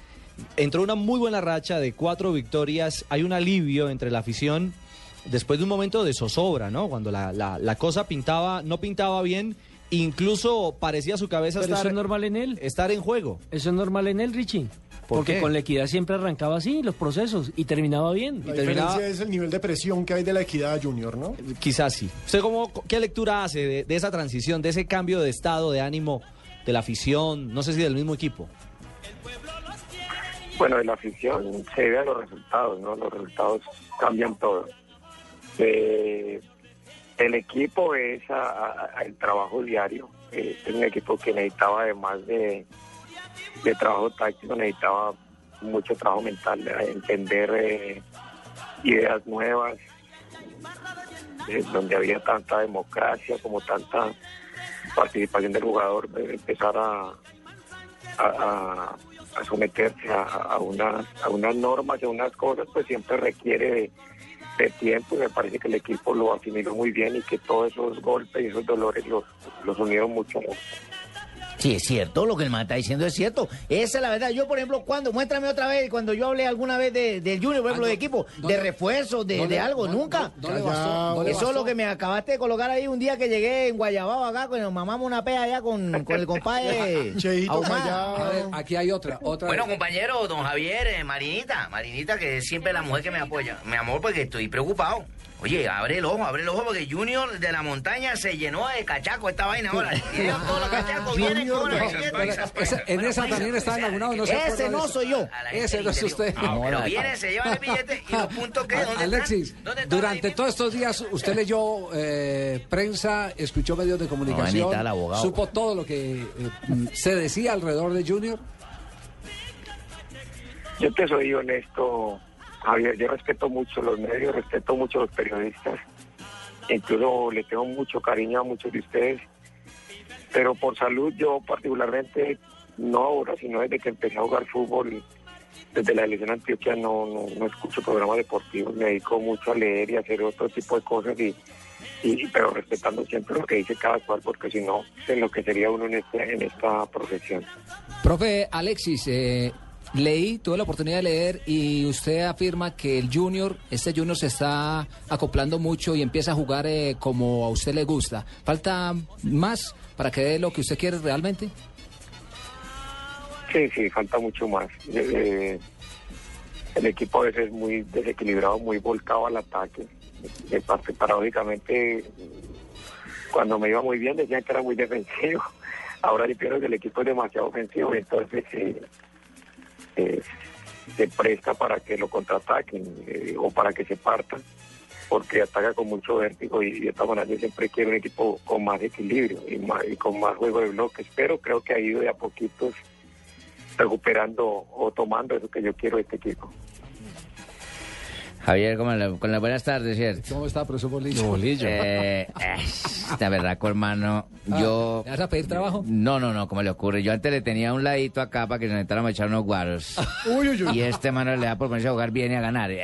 entró una muy buena racha de cuatro victorias, hay un alivio entre la afición después de un momento de zozobra, ¿no? Cuando la, la- la cosa pintaba, no pintaba bien, incluso parecía su cabeza Pero eso estar, es normal en él. estar en juego. Eso es normal en él, Richie. ¿Por Porque qué? con la equidad siempre arrancaba así los procesos y terminaba bien. La diferencia es el nivel de presión que hay de la equidad junior, ¿no? Quizás sí. ¿Usted cómo, qué lectura hace de, de esa transición, de ese cambio de estado, de ánimo de la afición, no sé si del mismo equipo? Bueno, la afición se debe a los resultados, ¿no? Los resultados cambian todo. Eh, el equipo es a- el trabajo diario. Eh, es un equipo que necesitaba, además de, de trabajo táctico, necesitaba mucho trabajo mental, de entender eh, ideas nuevas, eh, donde había tanta democracia como tanta participación del jugador, de empezar a, a- someterse a, a unas, a unas normas, a unas cosas, pues siempre requiere de, de tiempo y me parece que el equipo lo asimiló muy bien y que todos esos golpes y esos dolores los, los unieron mucho. Sí, es cierto, lo que el man está diciendo es cierto. Esa es la verdad. Yo, por ejemplo, cuando, muéstrame otra vez, cuando yo hablé alguna vez de, del Junior, por ejemplo, de equipo, de refuerzo, de, de algo, nunca. Eso es lo que me acabaste de colocar ahí un día que llegué en Guayabao acá, cuando nos mamamos una pea allá con, con el compadre. A ver, aquí hay otra, otra. Bueno, compañero, don Javier, eh, Marinita, Marinita, que es siempre la mujer que me apoya. Mi amor, porque estoy preocupado. Oye, abre el ojo, abre el ojo, porque Junior de la montaña se llenó de cachaco esta vaina ahora. Y todos los cachacos vienen con en esa también está enlagunado. No se Ese no soy yo. Ese no es usted. Pero vienen, se llevan el billete y los puntos que, ¿dónde Alexis, durante todos estos días usted leyó eh, prensa, escuchó medios de comunicación, supo todo lo que eh, se decía alrededor de Junior. Yo te soy honesto, Javier, yo respeto mucho los medios, respeto mucho los periodistas, incluso le tengo mucho cariño a muchos de ustedes, pero por salud yo particularmente, no ahora, sino desde que empecé a jugar fútbol, desde la elección Antioquia no, no, no escucho programas deportivos, me dedico mucho a leer y hacer otro tipo de cosas, y, y pero respetando siempre lo que dice cada cual, porque si no, se enloquecería uno en, este, en esta profesión. Profe Alexis, eh, leí, tuve la oportunidad de leer y usted afirma que el Junior, este Junior se está acoplando mucho y empieza a jugar eh, como a usted le gusta. ¿Falta más para que dé lo que usted quiere realmente? Sí, sí, falta mucho más. Eh, el equipo a veces es muy desequilibrado, muy volcado al ataque. De parte, paradójicamente, cuando me iba muy bien decían que era muy defensivo. Ahora yo pienso que el equipo es demasiado ofensivo, entonces eh, se presta para que lo contraataquen eh, o para que se partan, porque ataca con mucho vértigo y de esta manera yo siempre quiero un equipo con más equilibrio y, más, y con más juego de bloques, pero creo que ha ido de a poquitos recuperando o tomando eso que yo quiero de este equipo. Javier, con, la- con las buenas tardes, ¿cierto? ¿Cómo está, profesor Bolillo? Bolillo. Eh, eh, la verdad, hermano, yo... ¿Le vas a pedir trabajo? No, no, no, ¿cómo le ocurre? Yo antes le tenía un ladito acá para que nos entráramos a echar unos guaros. Uy, uy, uy. Y este mano le da por ponerse a jugar bien y a ganar. Eh,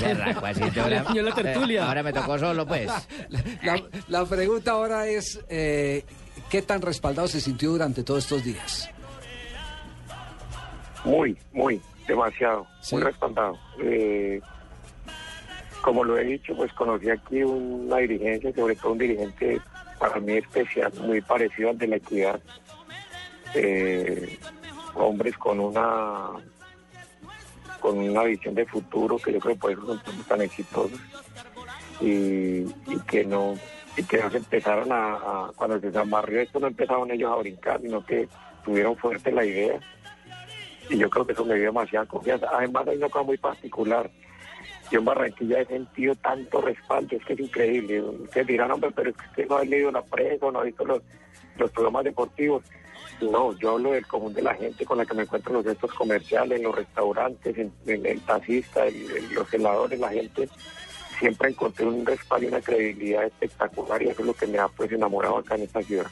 berraco, así, te voy a- Yo la tertulia. Eh, ahora me tocó solo, pues. La, la pregunta ahora es, eh, ¿qué tan respaldado se sintió durante todos estos días? Muy, muy, demasiado, muy respaldado. Eh, como lo he dicho, pues conocí aquí una dirigencia, sobre todo un dirigente para mí especial, muy parecido al de la equidad. Eh, hombres con una con una visión de futuro que yo creo que por eso son tan exitosos y, que no y que no se empezaron a, a- cuando se desamarrió esto no empezaron ellos a brincar sino que tuvieron fuerte la idea y yo creo que eso me dio demasiada confianza además hay una cosa muy particular yo en Barranquilla he sentido tanto respaldo es que es increíble ustedes dirán hombre pero es que usted no ha leído la prensa no ha visto los, los programas deportivos no, yo hablo del común de la gente con la que me encuentro en los centros comerciales, en los restaurantes, en, el taxista, en los heladores, la gente siempre encontré un respaldo y una credibilidad espectacular y eso es lo que me ha pues enamorado acá en esta ciudad.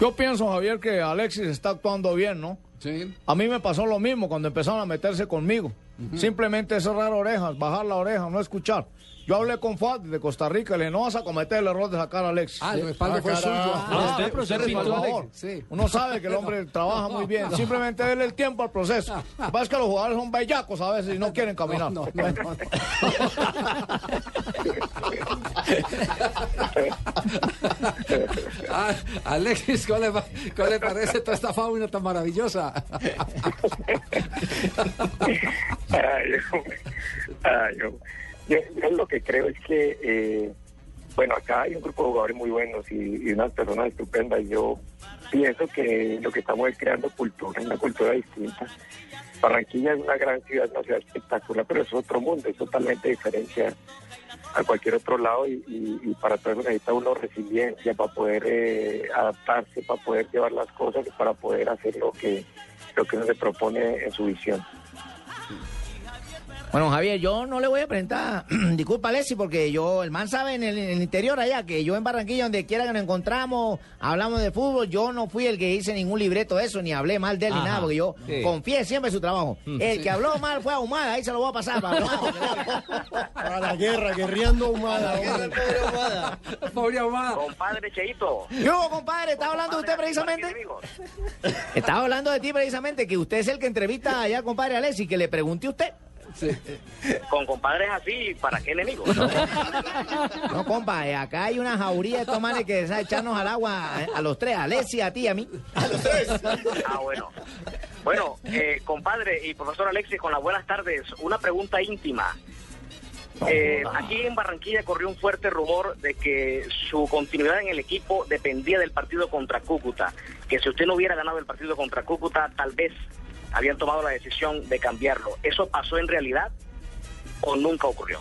Yo pienso, Javier, que Alexis está actuando bien, ¿no? Sí. A mí me pasó lo mismo cuando empezaron a meterse conmigo. Simplemente cerrar orejas, bajar la oreja, no escuchar. Yo hablé con Fad de Costa Rica le no vas a cometer el error de sacar a Alexis. Ah, el respaldo fue suyo. Ah, Ah, usted, pero usted usted respaldó a respaldó a Alexis. Alexis, sí. Uno sabe que el hombre trabaja muy bien. Simplemente déle el tiempo al proceso. Lo que pasa es que los jugadores son bellacos a veces y no quieren caminar. Ah, Alexis, ¿cómo le, va- cómo le parece toda esta fauna tan maravillosa? Ay, hombre. Ay, hombre. Yo, lo que creo es que, eh, bueno, acá hay un grupo de jugadores muy buenos y, unas personas estupendas. Yo pienso que lo que estamos es creando cultura, una cultura distinta. Barranquilla es una gran ciudad, una ciudad espectacular, pero es otro mundo, es totalmente diferente a, cualquier otro lado y para todo eso necesita uno resiliencia para poder eh, adaptarse, para poder llevar las cosas y para poder hacer lo que, lo que uno se propone en su visión. Bueno, Javier, yo no le voy a presentar, disculpa Alexis, porque yo, el man sabe en el, en el interior allá, que yo en Barranquilla, donde quiera que nos encontramos, hablamos de fútbol, yo no fui el que hice ningún libreto de eso, ni hablé mal de él ni nada, porque yo sí. confié siempre en su trabajo. Mm, el sí. que habló mal fue ahumada, ahí se lo voy a pasar. Para, Para la guerra, guerreando humada. hombre. Pobre ahumada. Compadre Cheito. Yo, compadre, ¿estaba hablando de usted precisamente? Estaba hablando de ti precisamente, que usted es el que entrevista allá, compadre Alexis, que le pregunté a usted. Con compadres así, ¿para qué enemigos? No, compa, eh, acá hay una jauría de estos manes que saben echarnos al agua eh, a los tres, a Alexis, a ti y a mí. Ah, bueno. Bueno, eh, compadre y profesor Alexis, con las buenas tardes, una pregunta íntima. Eh, aquí en Barranquilla corrió un fuerte rumor de que su continuidad en el equipo dependía del partido contra Cúcuta, que si usted no hubiera ganado el partido contra Cúcuta, tal vez habían tomado la decisión de cambiarlo. ¿Eso pasó en realidad o nunca ocurrió?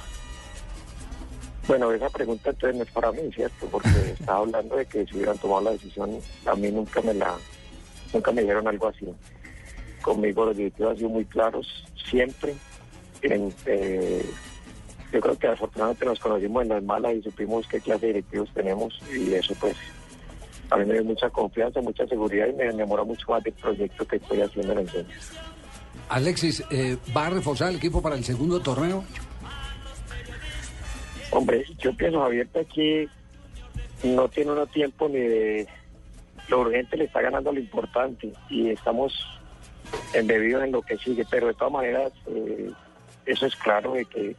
Bueno, esa pregunta entonces no es para mí, ¿cierto? Porque estaba hablando de que si hubieran tomado la decisión, a mí nunca me la, nunca me dijeron algo así. Conmigo los directivos han sido muy claros siempre. En, eh, yo creo que afortunadamente nos conocimos en las malas y supimos qué clase de directivos tenemos y eso pues a mí me dio mucha confianza, mucha seguridad y me enamora mucho más del proyecto que estoy haciendo en el centro. Alexis, eh, ¿va a reforzar el equipo para el segundo torneo? Hombre, yo pienso, Javier, que no tiene uno tiempo ni de... Lo urgente le está ganando lo importante y estamos embebidos en lo que sigue, pero de todas maneras, eh, eso es claro de que,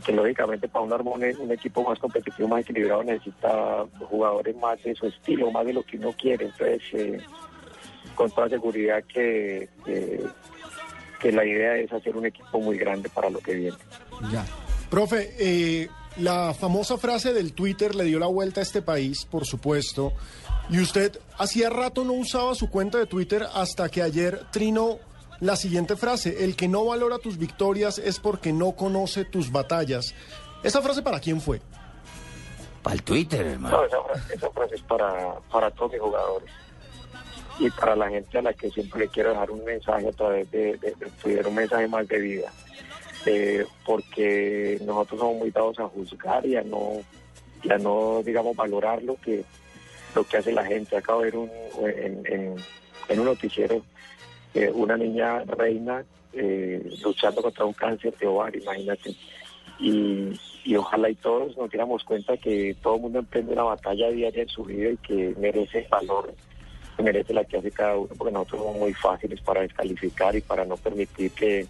que lógicamente para un armón un equipo más competitivo, más equilibrado, necesita jugadores más de su estilo, más de lo que uno quiere. Entonces, eh, con toda seguridad que, que, la idea es hacer un equipo muy grande para lo que viene. Ya. Profe, eh, la famosa frase del Twitter le dio la vuelta a este país, por supuesto. Y usted hacía rato no usaba su cuenta de Twitter hasta que ayer trinó la siguiente frase, el que no valora tus victorias es porque no conoce tus batallas. ¿Esa frase para quién fue? Para el Twitter, hermano. No, esa frase, esa frase es para, para todos mis jugadores y para la gente a la que siempre le quiero dejar un mensaje a través de, de- de Twitter, un mensaje más de vida. Eh, porque nosotros somos muy dados a juzgar y a no, y a no digamos, valorar lo que, lo que hace la gente. Acabo de ver un, en, en- en un noticiero eh, una niña reina eh, luchando contra un cáncer de ovario, imagínate. Y, ojalá y todos nos diéramos cuenta que todo el mundo emprende una batalla diaria en su vida y que merece valor merece la que hace cada uno, porque nosotros somos muy fáciles para descalificar y para no permitir que,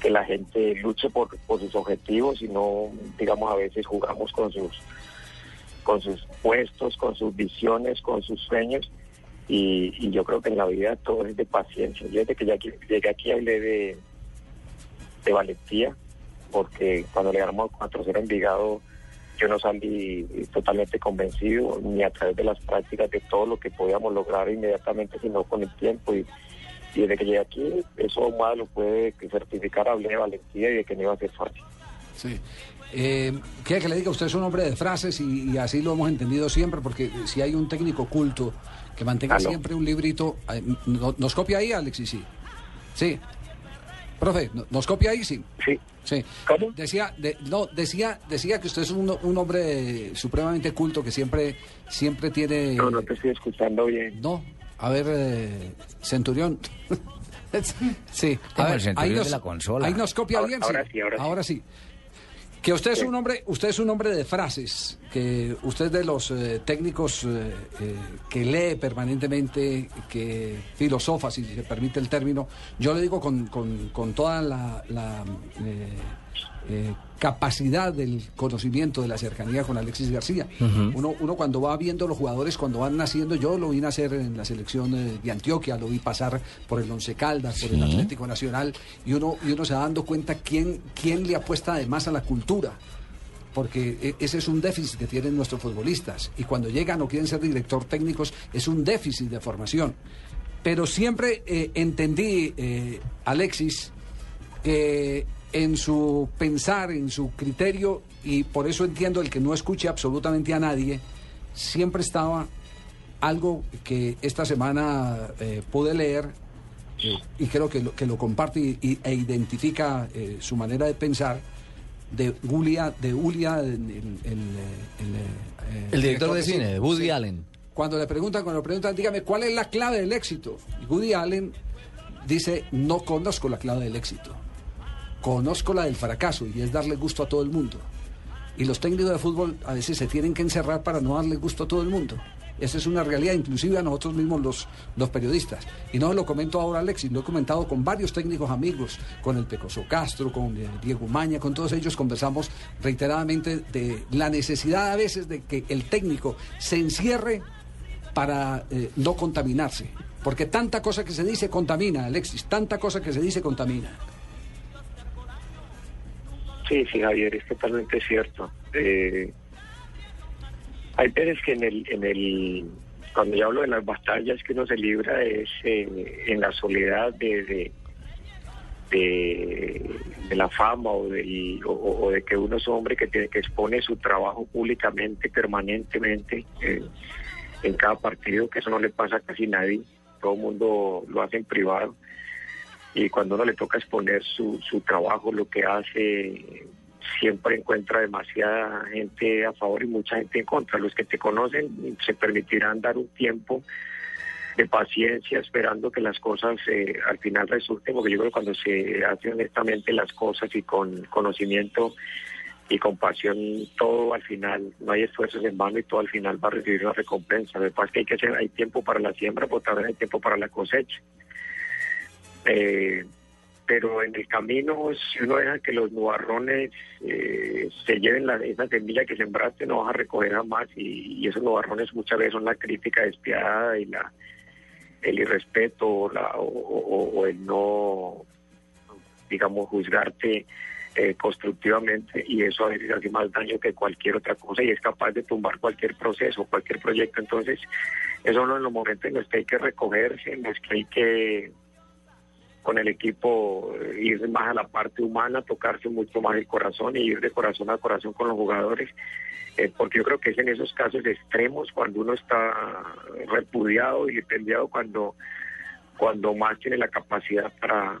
que la gente luche por, por sus objetivos y no, digamos, a veces jugamos con sus con sus puestos, con sus visiones, con sus sueños. Y, y yo creo que en la vida todo es de paciencia. Yo desde que ya llegué aquí hablé de, de valentía, porque cuando le ganamos 4-0 a Envigado, yo no salí totalmente convencido, ni a través de las prácticas de todo lo que podíamos lograr inmediatamente, sino con el tiempo. Y, y desde que llegué aquí, eso más lo puede certificar, hablé de valentía y de que no iba a ser fácil. Sí. Eh, que le diga, usted es un hombre de frases y, y así lo hemos entendido siempre, porque si hay un técnico culto que mantenga Aló. siempre un librito, no- ¿nos copia ahí, Alexis? Sí. Sí. Profe, ¿no- ¿nos copia ahí? Sí. Sí. Sí. Decía, de- no, decía, decía que usted es un, un hombre supremamente culto que siempre, siempre tiene. No, no te estoy escuchando bien. No, a ver, eh, Centurión. sí, a el ver, Centurión ahí nos, de la consola. ahí nos copia Ahora- bien. ahora sí, ahora sí. sí. Que usted es un hombre, usted es un hombre de frases, que usted es de los eh, técnicos eh, eh, que lee permanentemente, que filosofa, si se permite el término. Yo le digo con, con- con toda la, la, eh, capacidad del conocimiento de la cercanía con Alexis García. Uno, uno cuando va viendo los jugadores, cuando van naciendo, yo lo vi nacer en la selección eh, de Antioquia, lo vi pasar por el Once Caldas, por el. Atlético Nacional, y uno, y uno se va dando cuenta quién, quién le apuesta además a la cultura. Porque e- ese es un déficit que tienen nuestros futbolistas. Y cuando llegan o quieren ser director técnicos, es un déficit de formación. Pero siempre eh, entendí, eh, Alexis, que en su pensar, en su criterio, y por eso entiendo el que no escuche absolutamente a nadie, siempre estaba algo que esta semana eh, pude leer eh, y creo que lo, que lo comparte y- y- e identifica eh, su manera de pensar de Julia, de Julia, el, el- el, el, El director de cine, Woody Sí. Allen. Cuando le preguntan, cuando le preguntan, dígame, ¿cuál es la clave del éxito? Y Woody Allen dice, no conozco la clave del éxito. Conozco la del fracaso y es darle gusto a todo el mundo. Y los técnicos de fútbol a veces se tienen que encerrar para no darle gusto a todo el mundo. Esa es una realidad, inclusive a nosotros mismos los, los periodistas. Y no lo comento ahora Alexis, lo he comentado con varios técnicos amigos, con el Pecoso Castro, con eh, Diego Maña, con todos ellos conversamos reiteradamente de la necesidad a veces de que el técnico se encierre para eh, no contaminarse. Porque tanta cosa que se dice contamina, Alexis, tanta cosa que se dice contamina. Sí, sí, Javier, es totalmente cierto. Eh, hay veces que en el, en el, cuando yo hablo de las batallas que uno se libra es eh, en la soledad de, de, de, la fama o, del- o de que uno es hombre que tiene que expone su trabajo públicamente, permanentemente, eh, en cada partido, que eso no le pasa a casi nadie, todo el mundo lo hace en privado y cuando uno le toca exponer su, su trabajo, lo que hace, siempre encuentra demasiada gente a favor y mucha gente en contra. Los que te conocen se permitirán dar un tiempo de paciencia esperando que las cosas eh, al final resulten, porque yo creo que cuando se hace honestamente las cosas y con conocimiento y con pasión, todo al final, no hay esfuerzos en vano y todo al final va a recibir una recompensa. Lo que que hay, que hacer, hay tiempo para la siembra, pero también hay tiempo para la cosecha. Eh, pero en el camino, si uno deja que los nubarrones eh, se lleven la, esa semilla que sembraste, no vas a recoger jamás. Y, y esos nubarrones muchas veces son la crítica despiadada y la el irrespeto o, la- o- el no, digamos, juzgarte eh, constructivamente. Y eso a veces hace más daño que cualquier otra cosa y es capaz de tumbar cualquier proceso, cualquier proyecto. Entonces, eso no en los momentos en los que hay que recogerse, en los que hay que con el equipo eh, ir más a la parte humana, tocarse mucho más el corazón y ir de corazón a corazón con los jugadores, eh, porque yo creo que es en esos casos extremos cuando uno está repudiado y dependiado cuando cuando más tiene la capacidad para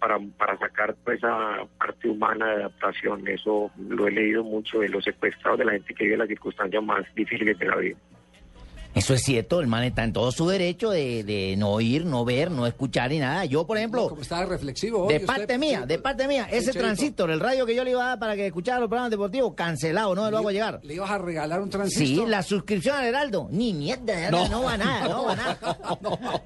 para, para sacar pues, esa parte humana de adaptación. Eso lo he leído mucho de los secuestrados, de la gente que vive las circunstancias más difíciles de la vida. Eso es cierto, el man está en todo su derecho de, de no oír, no ver, no escuchar ni nada. Yo, por ejemplo, Como está reflexivo hoy de usted, parte mía, sí, de parte mía, sí, ese transistor, el radio que yo le iba a dar para que escuchara los programas deportivos, cancelado, no me lo hago llegar. ¿Le ibas a regalar un transistor? Sí, la suscripción al Heraldo, ni mierda, no, No. va nada, no va nada.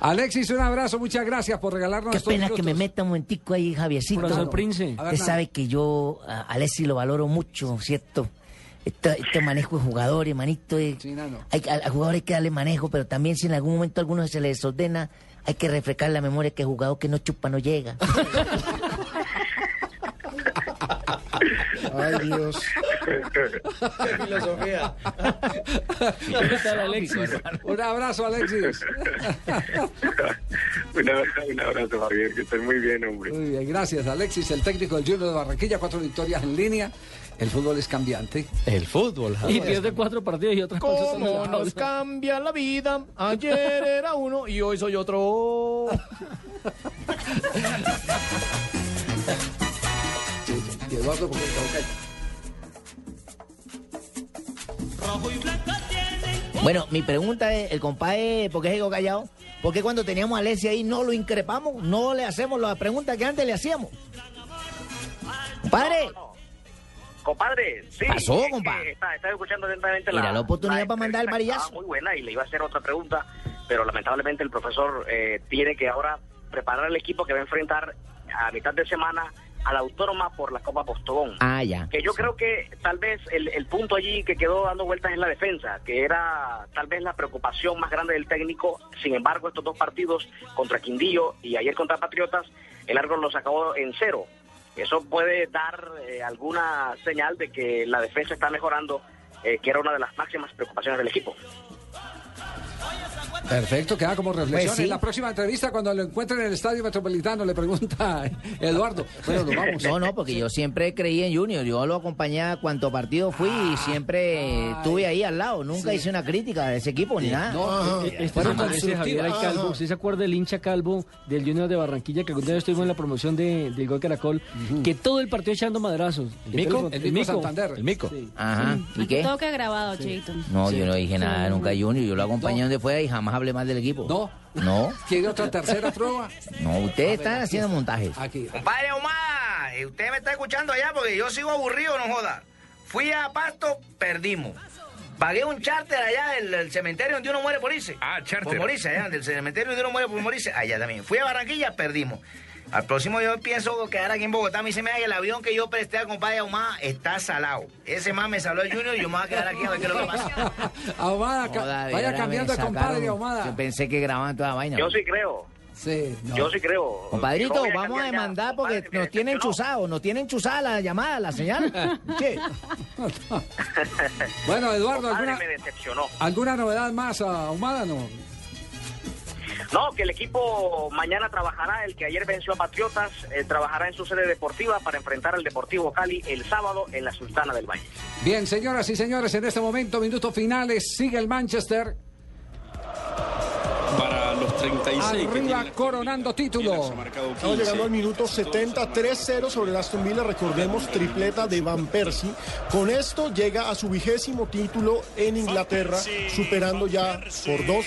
Alexis, un abrazo, muchas gracias por regalarnos Qué pena que me meta un momentico ahí, Javiercito. Profesor Prince. Ver, Usted nada. sabe que yo a Alexis lo valoro mucho, ¿cierto? Este, este manejo de jugadores, manito. eh, hay, al, al jugador hay que darle manejo, pero también si en algún momento a alguno se le desordena, hay que refrescar la memoria que el jugador que no chupa no llega. Ay, Dios. filosofía. ¿Qué tal, Alexis? Un abrazo, Alexis. Un abrazo, un abrazo, Javier, que estén muy bien, hombre. Muy bien, gracias, Alexis, el técnico del Junior de Barranquilla, cuatro victorias en línea. El fútbol es cambiante. El fútbol. Y pierde cuatro partidos y otras cosas. ¿Cómo nos cambia la vida? Ayer era uno y hoy soy otro. Eduardo, porque Bueno, mi pregunta es, el compadre, ¿por qué quedó callado? ¿Por qué cuando teníamos a Alexis ahí no lo increpamos? No le hacemos la pregunta que antes le hacíamos. Compadre, Compadre, sí. Pasó, es compadre. Está, está escuchando atentamente la. Era la oportunidad para mandar el varillazo. Muy buena y le iba a hacer otra pregunta, pero lamentablemente el profesor eh, tiene que ahora preparar el equipo que va a enfrentar a mitad de semana a la Autónoma por la Copa Postobón. Ah, ya. Que yo creo que tal vez el, el punto allí que quedó dando vueltas en la defensa, que era tal vez la preocupación más grande del técnico. Sin embargo, estos dos partidos contra Quindío y ayer contra Patriotas, el árbol los acabó en cero. Eso puede dar eh, alguna señal de que la defensa está mejorando, eh, que era una de las máximas preocupaciones del equipo. Perfecto, queda como reflexión. Pues sí. En la próxima entrevista, cuando lo encuentren en el Estadio Metropolitano, le pregunta Eduardo. Bueno, nos vamos. No, no, porque yo siempre creí en Junior. Yo lo acompañé a cuanto partido fui y siempre estuve ahí al lado. Nunca Sí. hice una crítica de ese equipo ni nada. Eh, eh, Este se parece, Javier, al Calvo. ¿Usted se acuerda del hincha Calvo del Junior de Barranquilla que alguna vez estuvimos en la promoción de, del Gol Caracol? Que todo el partido echando madrazos. Mico? El Mico Santander. El Mico. Ajá. ¿Y qué? Todo queda grabado, Cheito. No, Sí. yo no dije nada nunca a Junior. Yo lo acompañé donde fuera y jamás hablé mal del equipo. No. No. ¿Quiere otra tercera prueba? No, ustedes están haciendo montajes. Aquí. Compadre Omar, eh, usted me está escuchando allá porque yo sigo aburrido, no joda. Fui a Pasto, perdimos. Pagué un charter allá del, del cementerio donde uno muere por irse. Ah, charter. Por morirse, allá, del cementerio donde uno muere por morirse. Allá también. Fui a Barranquilla, perdimos. Al próximo yo pienso quedar aquí en Bogotá. Me dice, mira, que el avión que yo presté al compadre Ahumada está salado. Ese más me saló el Junior y yo me voy a quedar aquí a ver qué es lo que pasa. Ahumada, ca- vaya cambiando me de compadre, sacaron. Ahumada. Yo pensé que grababan toda la vaina. Yo sí creo. Sí, no. Yo sí creo. Compadrito, a vamos a ya, demandar porque compadre, me nos tienen chuzados, nos tienen chuzada la llamada, la señal. Che. Bueno, Eduardo, Compadre, ¿alguna, me decepcionó. ¿alguna novedad más Ahumada? No. No, que el equipo mañana trabajará, el que ayer venció a Patriotas, eh, trabajará en su sede deportiva para enfrentar al Deportivo Cali el sábado en la Sultana del Valle. Bien, señoras y señores, en este momento, minutos finales, sigue el Manchester. Para los 36 que Arriba la- coronando título. Estamos llegando al minuto 70, 3-0 sobre el Aston Villa, recordemos, tripleta de Van Persie. Con esto llega a su vigésimo título en Inglaterra, superando ya por dos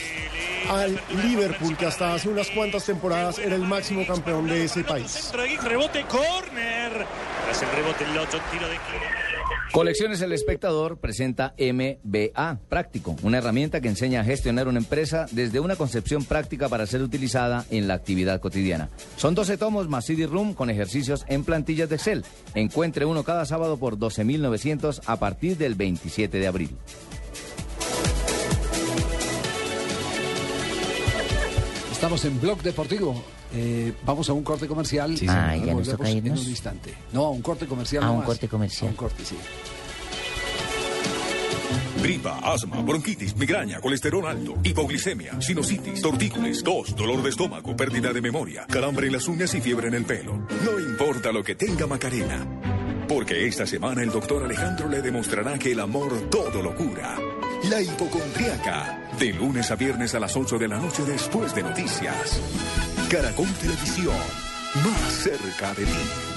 al Liverpool, que hasta hace unas cuantas temporadas era el máximo campeón de ese país. Rebote, corner. Tras el rebote, el otro tiro de Colecciones El Espectador presenta MBA Práctico, una herramienta que enseña a gestionar una empresa desde una concepción práctica para ser utilizada en la actividad cotidiana. Son 12 tomos más CD Room con ejercicios en plantillas de Excel. Encuentre uno cada sábado por 12.900 a partir del 27 de abril. Estamos en Blog Deportivo. Eh, vamos a un corte comercial. Sí. Ay, ya nos toca en un instante. No, a un corte comercial. A no un más. corte comercial. A un corte, sí. Gripa, asma, bronquitis, migraña, colesterol alto, hipoglicemia, sinusitis, tortícolis, tos, dolor de estómago, pérdida de memoria, calambre en las uñas y fiebre en el pelo. No importa lo que tenga Macarena. Porque esta semana el doctor Alejandro le demostrará que el amor todo lo cura. La hipocondriaca. De lunes a viernes a las 8 de la noche después de noticias. Caracol Televisión. Más cerca de ti.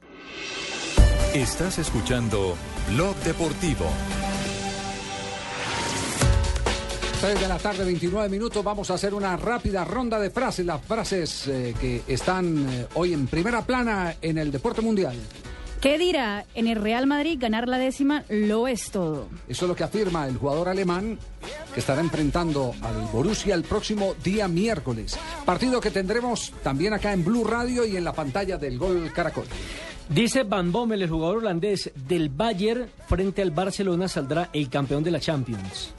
Estás escuchando Blog Deportivo. 3 de la tarde, 29 minutos. Vamos a hacer una rápida ronda de frases. Las frases eh, que están eh, hoy en primera plana en el deporte mundial. ¿Qué dirá? En el Real Madrid ganar la décima lo es todo. Eso es lo que afirma el jugador alemán que estará enfrentando al Borussia el próximo día miércoles. Partido que tendremos también acá en Blue Radio y en la pantalla del Gol Caracol. Dice Van Bommel, el jugador holandés del Bayern, frente al Barcelona saldrá el campeón de la Champions.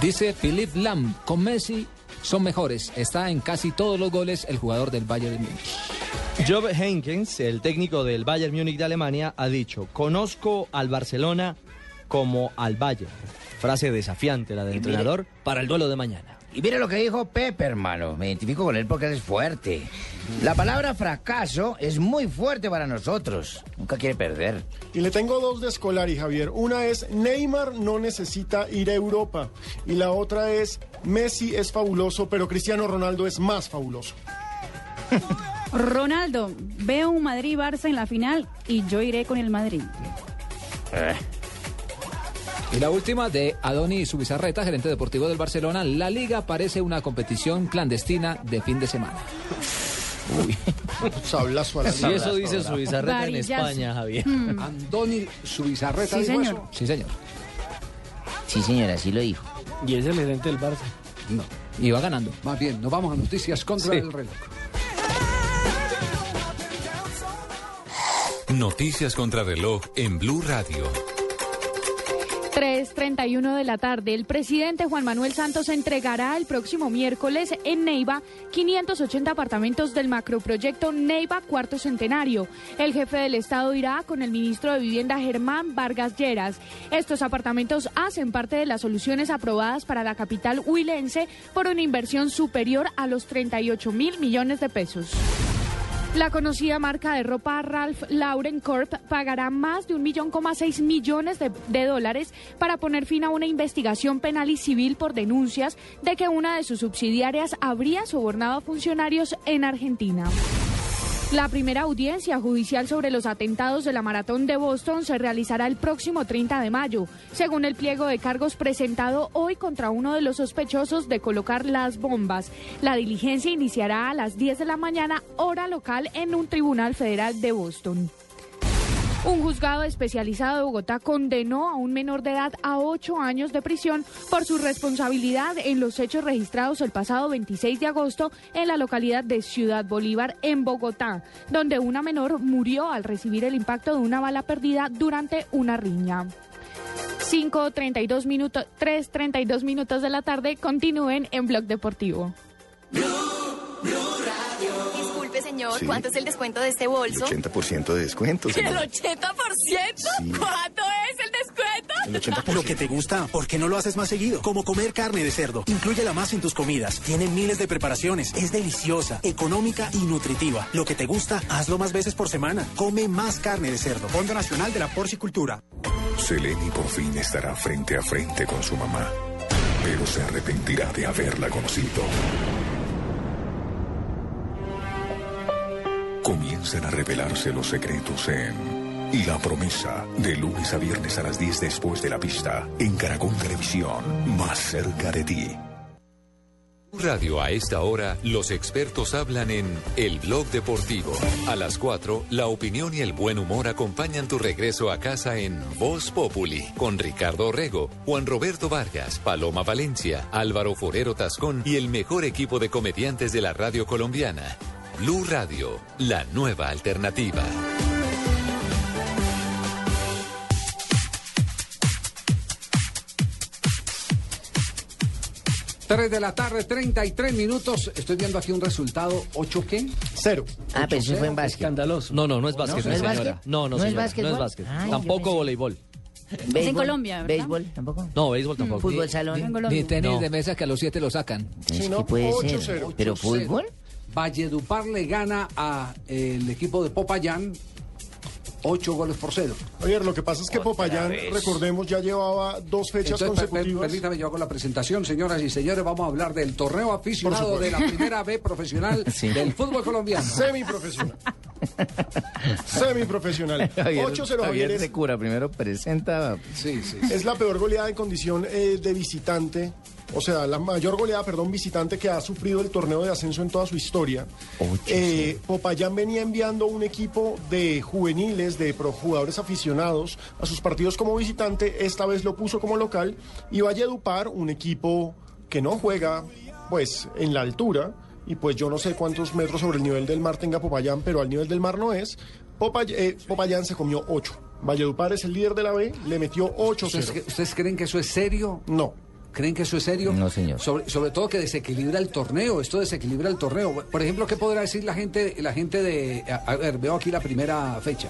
Dice Philip Lam, con Messi son mejores. Está en casi todos los goles el jugador del Bayern de Múnich. Job Henkens, el técnico del Bayern Múnich de Alemania, ha dicho, conozco al Barcelona como al Bayern. Frase desafiante la del entrenador para el duelo de mañana. Y mire lo que dijo Pepe, hermano. Me identifico con él porque es fuerte. La palabra fracaso es muy fuerte para nosotros. Nunca quiere perder. Y le tengo dos de Scolari, Javier. Una es Neymar no necesita ir a Europa. Y la otra es Messi es fabuloso, pero Cristiano Ronaldo es más fabuloso. Ronaldo, veo un Madrid-Barça en la final y yo iré con el Madrid. Y la última de Adoni Subizarreta, gerente deportivo del Barcelona. La liga parece una competición clandestina de fin de semana. Uy, sablazo a la Si eso dice Subizarreta en. España, Javier. Mm. Andoni Subizarreta Sí, señor. eso. Sí, señor. Sí, señora, así lo dijo. Y es el gerente del Barça. No. Y va ganando. Más bien, nos vamos a noticias contra Sí. el reloj. Noticias contra reloj en Blue Radio. 3.31 de la tarde, el presidente Juan Manuel Santos entregará el próximo miércoles en Neiva 580 apartamentos del macroproyecto Neiva Cuarto Centenario. El jefe del Estado irá con el ministro de Vivienda Germán Vargas Lleras. Estos apartamentos hacen parte de las soluciones aprobadas para la capital huilense por una inversión superior a los 38 mil millones de pesos. La conocida marca de ropa Ralph Lauren Corp pagará más de un millón coma seis millones de, de dólares para poner fin a una investigación penal y civil por denuncias de que una de sus subsidiarias habría sobornado a funcionarios en Argentina. La primera audiencia judicial sobre los atentados de la Maratón de Boston se realizará el próximo 30 de mayo, según el pliego de cargos presentado hoy contra uno de los sospechosos de colocar las bombas. La diligencia iniciará a las 10 de la mañana, hora local, en un tribunal federal de Boston. Un juzgado especializado de Bogotá condenó a un menor de edad a ocho años de prisión por su responsabilidad en los hechos registrados el pasado 26 de agosto en la localidad de Ciudad Bolívar, en Bogotá, donde una menor murió al recibir el impacto de una bala perdida durante una riña. 5.32 minutos, 3.32 minutos de la tarde, continúen en Blog Deportivo. Señor, Sí. ¿cuánto es el descuento de este bolso? 80% de descuento, ¿El señor. 80%? Sí. ¿Cuánto es el descuento? El 80%. Lo que te gusta, ¿por qué no lo haces más seguido? Como comer carne de cerdo. Inclúyela más en tus comidas. Tiene miles de preparaciones. Es deliciosa, económica y nutritiva. Lo que te gusta, hazlo más veces por semana. Come más carne de cerdo. Fondo Nacional de la Porcicultura. Seleni por fin estará frente a frente con su mamá, pero se arrepentirá de haberla conocido. Comienzan a revelarse los secretos en Y la promesa, de lunes a viernes a las 10 después de la pista, en Caracol Televisión, más cerca de ti. Radio a esta hora, los expertos hablan en El Blog Deportivo. A las 4, la opinión y el buen humor acompañan tu regreso a casa en Voz Populi, con Ricardo Orrego, Juan Roberto Vargas, Paloma Valencia, Álvaro Forero Tascón y el mejor equipo de comediantes de la radio colombiana. Blue Radio, la nueva alternativa. 3 de la tarde, 33 minutos. Estoy viendo aquí un resultado. ¿8 qué? Cero. Ah, pero eso fue en básquet. Escandaloso. No, no, no es básquet, ¿No? ¿No es señora. básquet? No, no, ¿No es básquetbol? no es básquet. Ay, Tampoco voleibol. Es en Colombia, ¿verdad? ¿Béisbol tampoco? No, béisbol tampoco. ¿Fútbol salón? En Colombia. Ni tenis No. de mesa que a los siete lo sacan. Es no, que puede 8-0. ser. ¿Pero 8-0. fútbol? Valledupar le gana a el equipo de Popayán 8 goles por cero. Oye, lo que pasa es que Popayán, vez. recordemos, ya llevaba dos fechas Entonces, per- per- consecutivas. permítame, yo hago la presentación, señoras y señores. Vamos a hablar del torneo aficionado de la primera B profesional del fútbol colombiano. Semiprofesional. Semiprofesional. Javier, 8-0 Javier Javier es, Secura primero presenta. Sí, sí. es la peor goleada en condición eh, de visitante. O sea, la mayor goleada, perdón, visitante que ha sufrido el torneo de ascenso en toda su historia. Eh, Popayán venía enviando un equipo de juveniles, de pro- jugadores aficionados a sus partidos como visitante. Esta vez lo puso como local. Y Valledupar, un equipo que no juega, pues, en la altura. Y pues yo no sé cuántos metros sobre el nivel del mar tenga Popayán, pero al nivel del mar no es. Popay- eh, Popayán se comió 8. Valledupar es el líder de la B, le metió 8 ¿Ustedes, ustedes creen que eso es serio? No. ¿Creen que eso es serio? No, señor. Sobre, sobre todo que desequilibra el torneo, esto desequilibra el torneo. Por ejemplo, ¿qué podrá decir la gente, la gente de... A, a ver, veo aquí la primera fecha.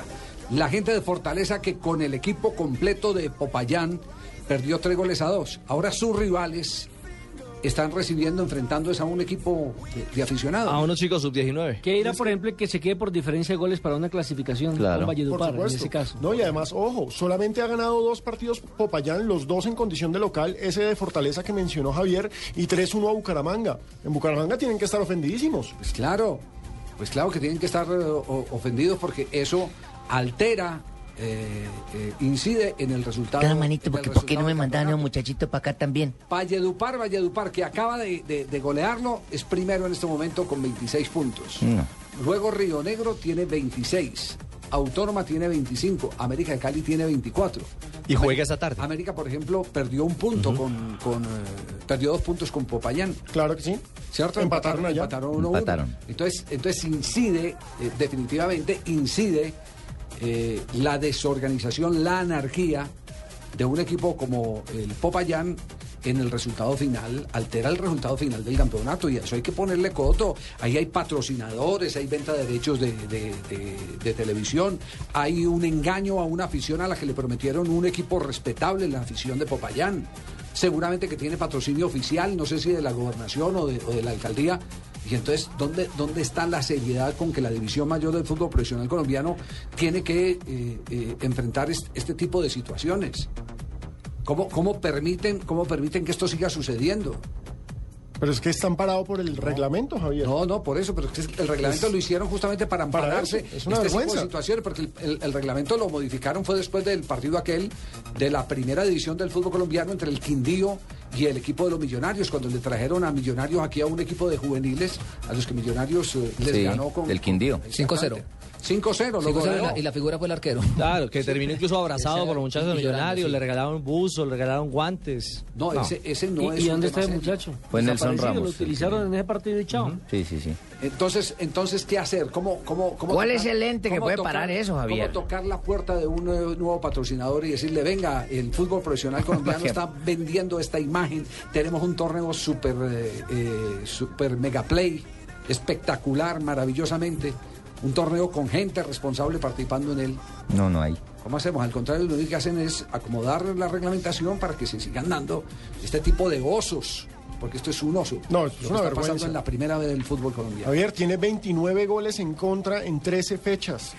La gente de Fortaleza que con el equipo completo de Popayán perdió tres goles a dos. Ahora sus rivales están recibiendo, enfrentándose a un equipo de, de aficionados. A unos chicos sub-19. Que irá, por ejemplo, que se quede por diferencia de goles para una clasificación Claro. con Por Valledupar, en ese caso. No, y además, ojo, solamente ha ganado dos partidos Popayán, los dos en condición de local, ese de Fortaleza que mencionó Javier, y 3-1 a Bucaramanga. En Bucaramanga tienen que estar ofendidísimos. Pues claro, pues claro que tienen que estar eh, o- ofendidos porque eso altera, eh, eh, incide en el resultado. Claro, manito, porque ¿por qué no me del mandaron a un muchachito para acá también? Valledupar, Valledupar, que acaba de, de- de golearlo, es primero en este momento con 26 puntos. No. Luego Río Negro tiene 26. Autónoma tiene 25. América de Cali tiene 24. Y juega esta tarde. América, por ejemplo, perdió un punto con, con, eh, perdió dos puntos con Popayán. Claro que sí. ¿Cierto? Empataron allá. Empataron uno a uno. Empataron. Entonces, entonces incide, eh, definitivamente incide eh, la desorganización, la anarquía de un equipo como el Popayán en el resultado final, altera el resultado final del campeonato y eso hay que ponerle coto. Ahí hay patrocinadores, hay venta de derechos de, televisión, hay un engaño a una afición a la que le prometieron un equipo respetable, la afición de Popayán. Seguramente que tiene patrocinio oficial, no sé si de la gobernación o de la alcaldía. Y entonces, ¿dónde, ¿dónde está la seriedad con que la división mayor del fútbol profesional colombiano tiene que eh, eh, enfrentar est- este tipo de situaciones? ¿Cómo, cómo, permiten, ¿Cómo permiten que esto siga sucediendo? Pero es que están parados por el reglamento, Javier. No, no, por eso, pero es que el reglamento Es- lo hicieron justamente para para ampararse eso, es una este tipo de vergüenza. situaciones, porque el, el- el reglamento lo modificaron fue después del partido aquel de la primera división del fútbol colombiano entre el Quindío y el equipo de los Millonarios, cuando le trajeron a Millonarios aquí a un equipo de juveniles, a los que Millonarios eh, les Sí, ganó con... del Quindío. 5-0. 5-0, lo 5-0 y la- y la figura fue el arquero. Claro, que terminó incluso abrazado por los muchachos llorando, millonarios, sí. le regalaron buzos, le regalaron guantes. No, Ese, ese no ¿Y, es y dónde está el muchacho? Fue Nelson Ramos, Lo el utilizaron en ese partido y chao. Sí, sí, sí. Entonces, entonces, ¿qué hacer? ¿Cómo, cómo, cómo ¿Cuál es el ente que puede parar eso, Javier? ¿Cómo tocar la puerta de un nuevo, nuevo patrocinador y decirle, venga, el fútbol profesional colombiano está vendiendo esta imagen, tenemos un torneo super, eh, eh, super mega play, espectacular, maravillosamente, un torneo con gente responsable participando en él. No, no hay. ¿Cómo hacemos? Al contrario, lo único que hacen es acomodar la reglamentación para que se sigan dando este tipo de osos, porque esto es un oso. No, Lo es una está vergüenza. pasando en la primera vez del fútbol colombiano. Javier tiene 29 goles en contra en 13 fechas.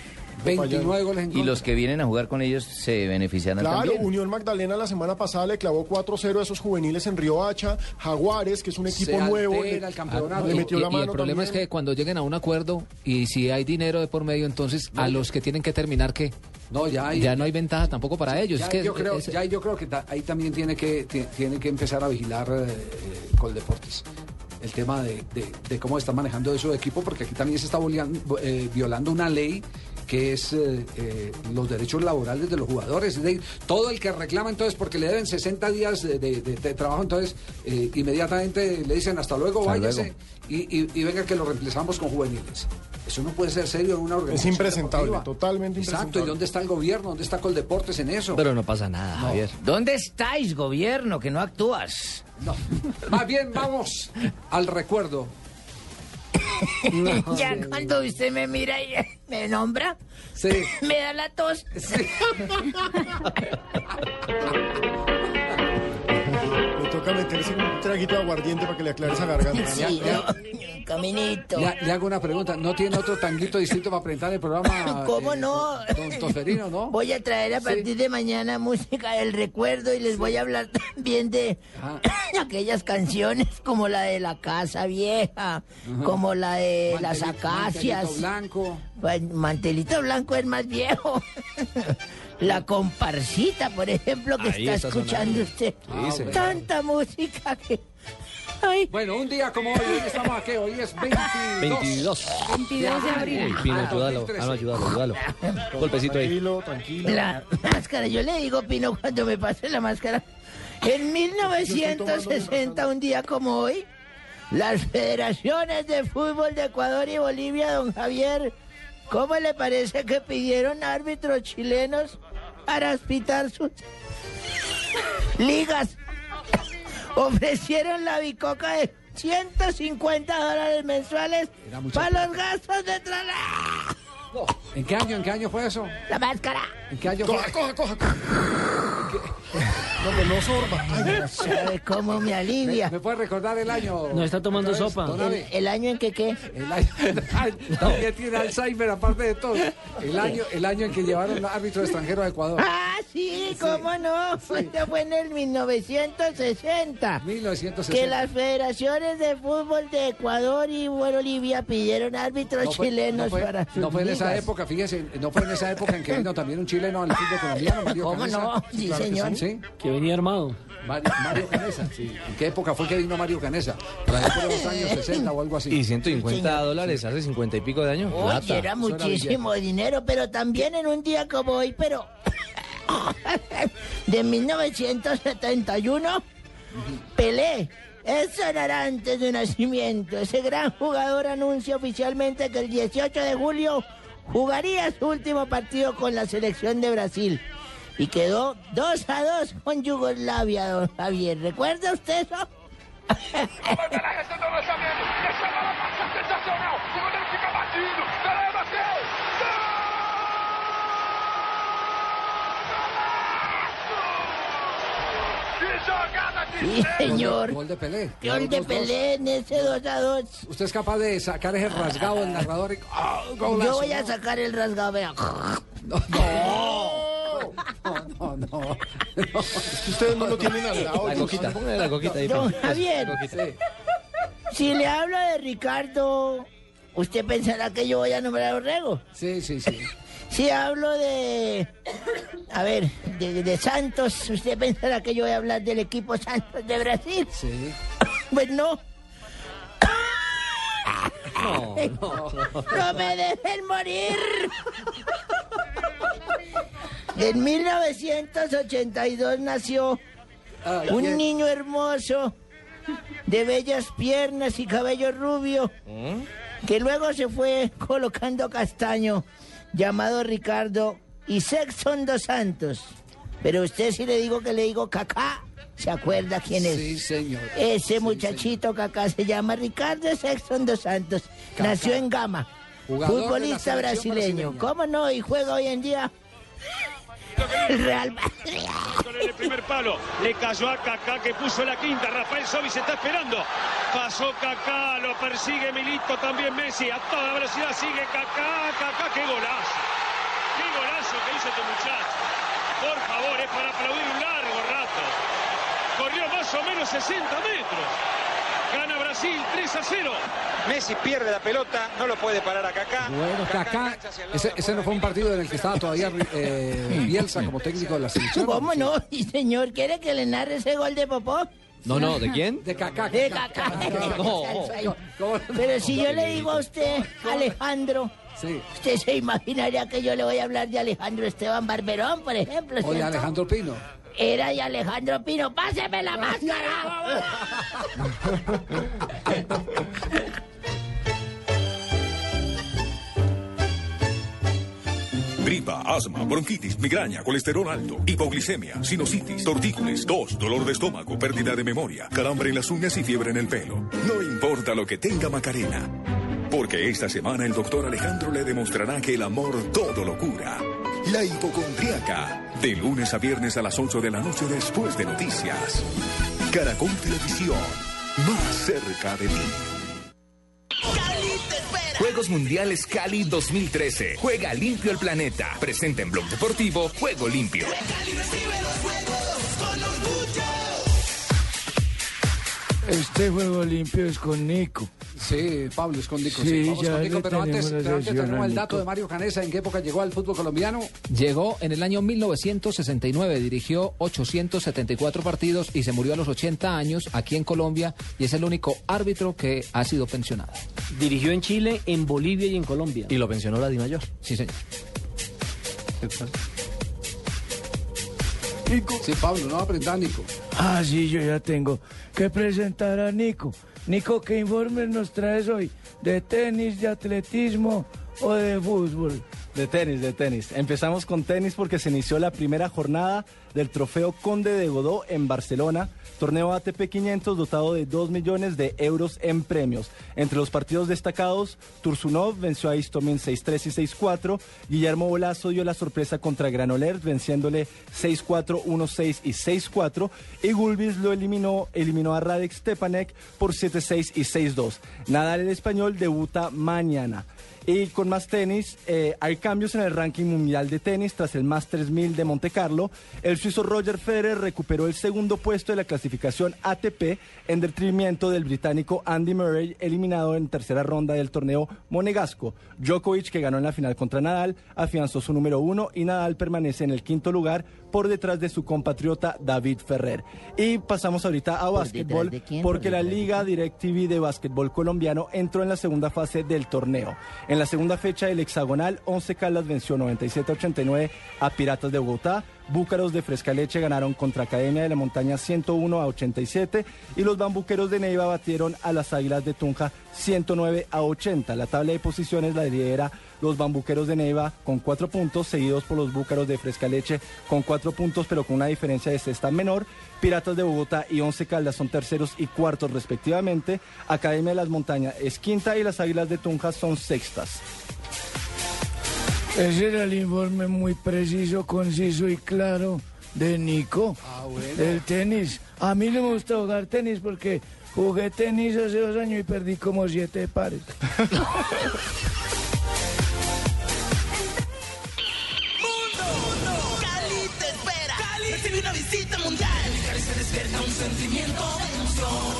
29 goles en Y contra. los que vienen a jugar con ellos se beneficiarán Claro, también. Unión Magdalena la semana pasada le clavó 4-0 a esos juveniles en Río Hacha. Jaguares, que es un equipo Se nuevo, le, el campeonato. le Y- metió y, la y mano el problema es también. que cuando lleguen a un acuerdo y si hay dinero de por medio, entonces a los que tienen que terminar, ¿qué? No, ya hay, Ya no hay ventaja tampoco para ellos. ya es que yo creo, es- ya yo creo que ta- ahí también tiene que, ti- tiene que empezar a vigilar eh, eh, Coldeportes. El tema de, de- de cómo está manejando eso de equipo, porque aquí también se está volian- eh, violando una ley que es eh, eh, los derechos laborales de los jugadores. Es todo el que reclama entonces porque le deben 60 días de, de- de- de trabajo, entonces eh, inmediatamente le dicen hasta luego, Hasta váyase luego. Y, y- y venga que lo reemplazamos con juveniles. Eso no puede ser serio en una organización. impresentable, deportiva. totalmente Exacto, ¿y impresentable. dónde está el gobierno? ¿Dónde está Coldeportes en eso? Pero no pasa nada, Javier. ¿Dónde estáis, gobierno, que no actúas? No. Más bien vamos al recuerdo ya cuando usted me mira y me nombra, me da la tos. toca meterse un traguito de aguardiente para que le aclare esa garganta. Sí, no, caminito. Le, le hago una pregunta. ¿No tiene otro tanguito distinto para presentar el programa? ¿Cómo eh, no? Don Tosferino, ¿no? Voy a traer a partir de mañana música del recuerdo y les voy a hablar también de aquellas canciones como la de La Casa Vieja, como la de Las Acacias. Mantelito Blanco. Pues, Mantelito Blanco es más viejo. La comparsita, por ejemplo, que Ahí está está escuchando sonando. usted. Sí, señor. Tanta música que... Bueno, un día como hoy, hoy estamos aquí, hoy es 22. 22. 22 de abril. Uy, Pino, Ah, ayúdalo. 2013. Ah, no, ayúdalo, ayúdalo. Golpecito ahí. Tranquilo, tranquilo. La máscara, yo le digo, Pino, cuando me pase la máscara. En 1960, un día como hoy, las federaciones de fútbol de Ecuador y Bolivia, don Javier, ¿cómo le parece que pidieron árbitros chilenos para pitar sus ligas? Ofrecieron la bicoca de 150 dólares mensuales para los gastos de traslado. ¿En qué año, en qué año fue eso? La máscara. ¿En qué año fue? Coja, coja, coja. No, pues no sorba. Ay, ¿Sabe cómo me alivia? ¿Me puede recordar el año? No está tomando sopa. ¿El, el año en que qué? El año, también tiene Alzheimer aparte de todo. El año, el año en que llevaron árbitro extranjero a Ecuador. Ah, sí, cómo no. Fue en el 1960. 1960. Que las federaciones de fútbol de Ecuador y Bolivia pidieron árbitros No fue- chilenos no fue, para sus no fue en esa época, fíjese, no fue en esa época en que vino también un chileno al fútbol colombiano, Mario ¿Cómo no? Sí, claro señor. Sí, Que venía armado. Mario, Mario Canesa, sí. ¿En qué época fue que vino Mario Canesa? Por los años 60 o algo así. Y 150 señor. dólares hace 50 y pico de años. Oye, Plata. era muchísimo dinero, pero también en un día como hoy, pero de 1971, Pelé. Eso era antes de nacimiento. Ese gran jugador anuncia oficialmente que el 18 de julio jugaría su último partido con la selección de Brasil. Y quedó 2 a 2 con Yugoslavia, don Javier. ¿Recuerda usted eso? Sí, señor. Gol de Pelé. Gol de Dos, dos. Pelé en ese 2 a 2. ¿Usted es capaz de sacar ese rasgado del narrador? Y... ¡Ah, golazo! Yo voy a sacar el rasgado. vea. No, no, no. Es que ustedes no lo tienen al lado. La coquita, póngale la coquita ahí. Don. Javier, si le hablo de Ricardo, ¿usted pensará que yo voy a nombrar a Orrego? Sí, sí, sí. Si hablo de. A ver, de, de Santos, ¿usted pensará que yo voy a hablar del equipo Santos de Brasil? Sí. Pues no. No, no, no. ¡No me dejen morir! En 1982 nació un niño hermoso, de bellas piernas y cabello rubio, que luego se fue colocando castaño, llamado Ricardo y Sexton dos Santos. Pero usted si le digo que le digo Cacá, ¿se acuerda quién es? Sí, señor. Ese muchachito Cacá se llama Ricardo Sexton dos Santos. Cacá. Nació en Gama. Jugador Futbolista brasileño. brasileña. ¿Cómo no? Y juega hoy en día. Real Madrid. Con el primer palo, le cayó a Kaká que puso la quinta. Rafael Sobi se está esperando. Pasó Kaká, lo persigue Milito, también Messi. A toda velocidad sigue Kaká, Kaká, qué golazo. Qué golazo que hizo este muchacho. Por favor, es para aplaudir un largo rato. Corrió más o menos 60 metros. Gana Brasil 3 a 0. Messi pierde la pelota, no lo puede parar a Kaká. Bueno, Kaká, ese, ese no fue un partido en el que estaba todavía eh, Bielsa como técnico de la selección. ¿Cómo no? Y señor, ¿quiere que le narre ese gol de Popó? No, no, ¿de quién? De Kaká. De Kaká. No. Pero si yo le digo a usted, Alejandro, Sí. usted se imaginaría que yo le voy a hablar de Alejandro Esteban Barberón, por ejemplo. O de. Alejandro Pino. Era de Alejandro Pino. ¡Páseme la máscara! Gripa, asma, bronquitis, migraña, colesterol alto, hipoglicemia, sinusitis, tortícolis, tos, dolor de estómago, pérdida de memoria, calambre en las uñas y fiebre en el pelo. No importa lo que tenga Macarena. porque esta semana el doctor Alejandro le demostrará que el amor todo lo cura. La hipocondriaca, de lunes a viernes a las 8 de la noche después de noticias. Caracol Televisión, más cerca de ti. Juegos Mundiales Cali 2013. Juega limpio el planeta. Presenta en Blog Deportivo Juego Limpio. Este juego limpio es con Nico. Sí, Pablo es con Nico. Sí, Sí, vamos Nico, pero antes, pero antes tenemos el dato Nico. de Mario Canesa. ¿En qué época llegó al fútbol colombiano? Llegó en el año 1969, dirigió 874 partidos y se murió a los 80 años aquí en Colombia y es el único árbitro que ha sido pensionado. Dirigió en Chile, en Bolivia y en Colombia. Y lo pensionó la Dimayor. Sí, señor. Sí, Pablo, no aprenda Nico. Ah, sí, yo ya tengo que presentar a Nico. Nico, ¿qué informes nos traes hoy? ¿De tenis, de atletismo o de fútbol? De tenis, de tenis. Empezamos con tenis porque se inició la primera jornada del trofeo Conde de Godó en Barcelona, torneo ATP 500 dotado de 2 millones de euros en premios. Entre los partidos destacados, Tursunov venció a Istomin 6-3 y 6-4, Guillermo Bolazo dio la sorpresa contra Granollers venciéndole 6-4, 1-6 y 6-4 y Gulbis lo eliminó, eliminó a Radek Stepanek por 7-6 y 6-2. Nadal el español debuta mañana. Y con más tenis, eh, hay cambios en el ranking mundial de tenis tras el Masters 1000 de Monte Carlo. El suizo Roger Federer recuperó el segundo puesto de la clasificación ATP en detrimento del británico Andy Murray, eliminado en tercera ronda del torneo monegasco. Djokovic, que ganó en la final contra Nadal, afianzó su número uno y Nadal permanece en el quinto lugar por detrás de su compatriota David Ferrer. Y pasamos ahorita a básquetbol porque ¿Por la Liga DirecTV de básquetbol colombiano entró en la segunda fase del torneo. En la segunda fecha del hexagonal, 11 Caldas venció 97-89 a Piratas de Bogotá. Búcaros de Frescaleche ganaron contra Academia de la Montaña 101 a 87 y los Bambuqueros de Neiva batieron a las Águilas de Tunja 109 a 80. La tabla de posiciones la lidera los Bambuqueros de Neiva con cuatro puntos, seguidos por los Búcaros de Frescaleche con cuatro puntos, pero con una diferencia de cesta menor. Piratas de Bogotá y Once Caldas son terceros y cuartos respectivamente. Academia de las Montañas es quinta y las Águilas de Tunja son sextas. Ese era el informe muy preciso, conciso y claro de Nico. Del tenis. A mí no me gusta jugar tenis porque jugué tenis hace dos años y perdí como siete pares. sentimiento de emoción.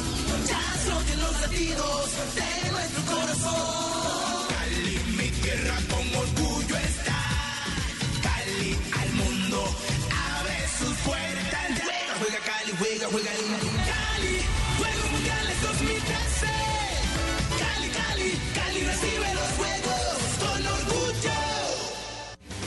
Ya son los latidos de nuestro corazón. Cali, mi tierra con orgullo está. Cali al mundo abre sus puertas. Juega, juega Cali, juega, juega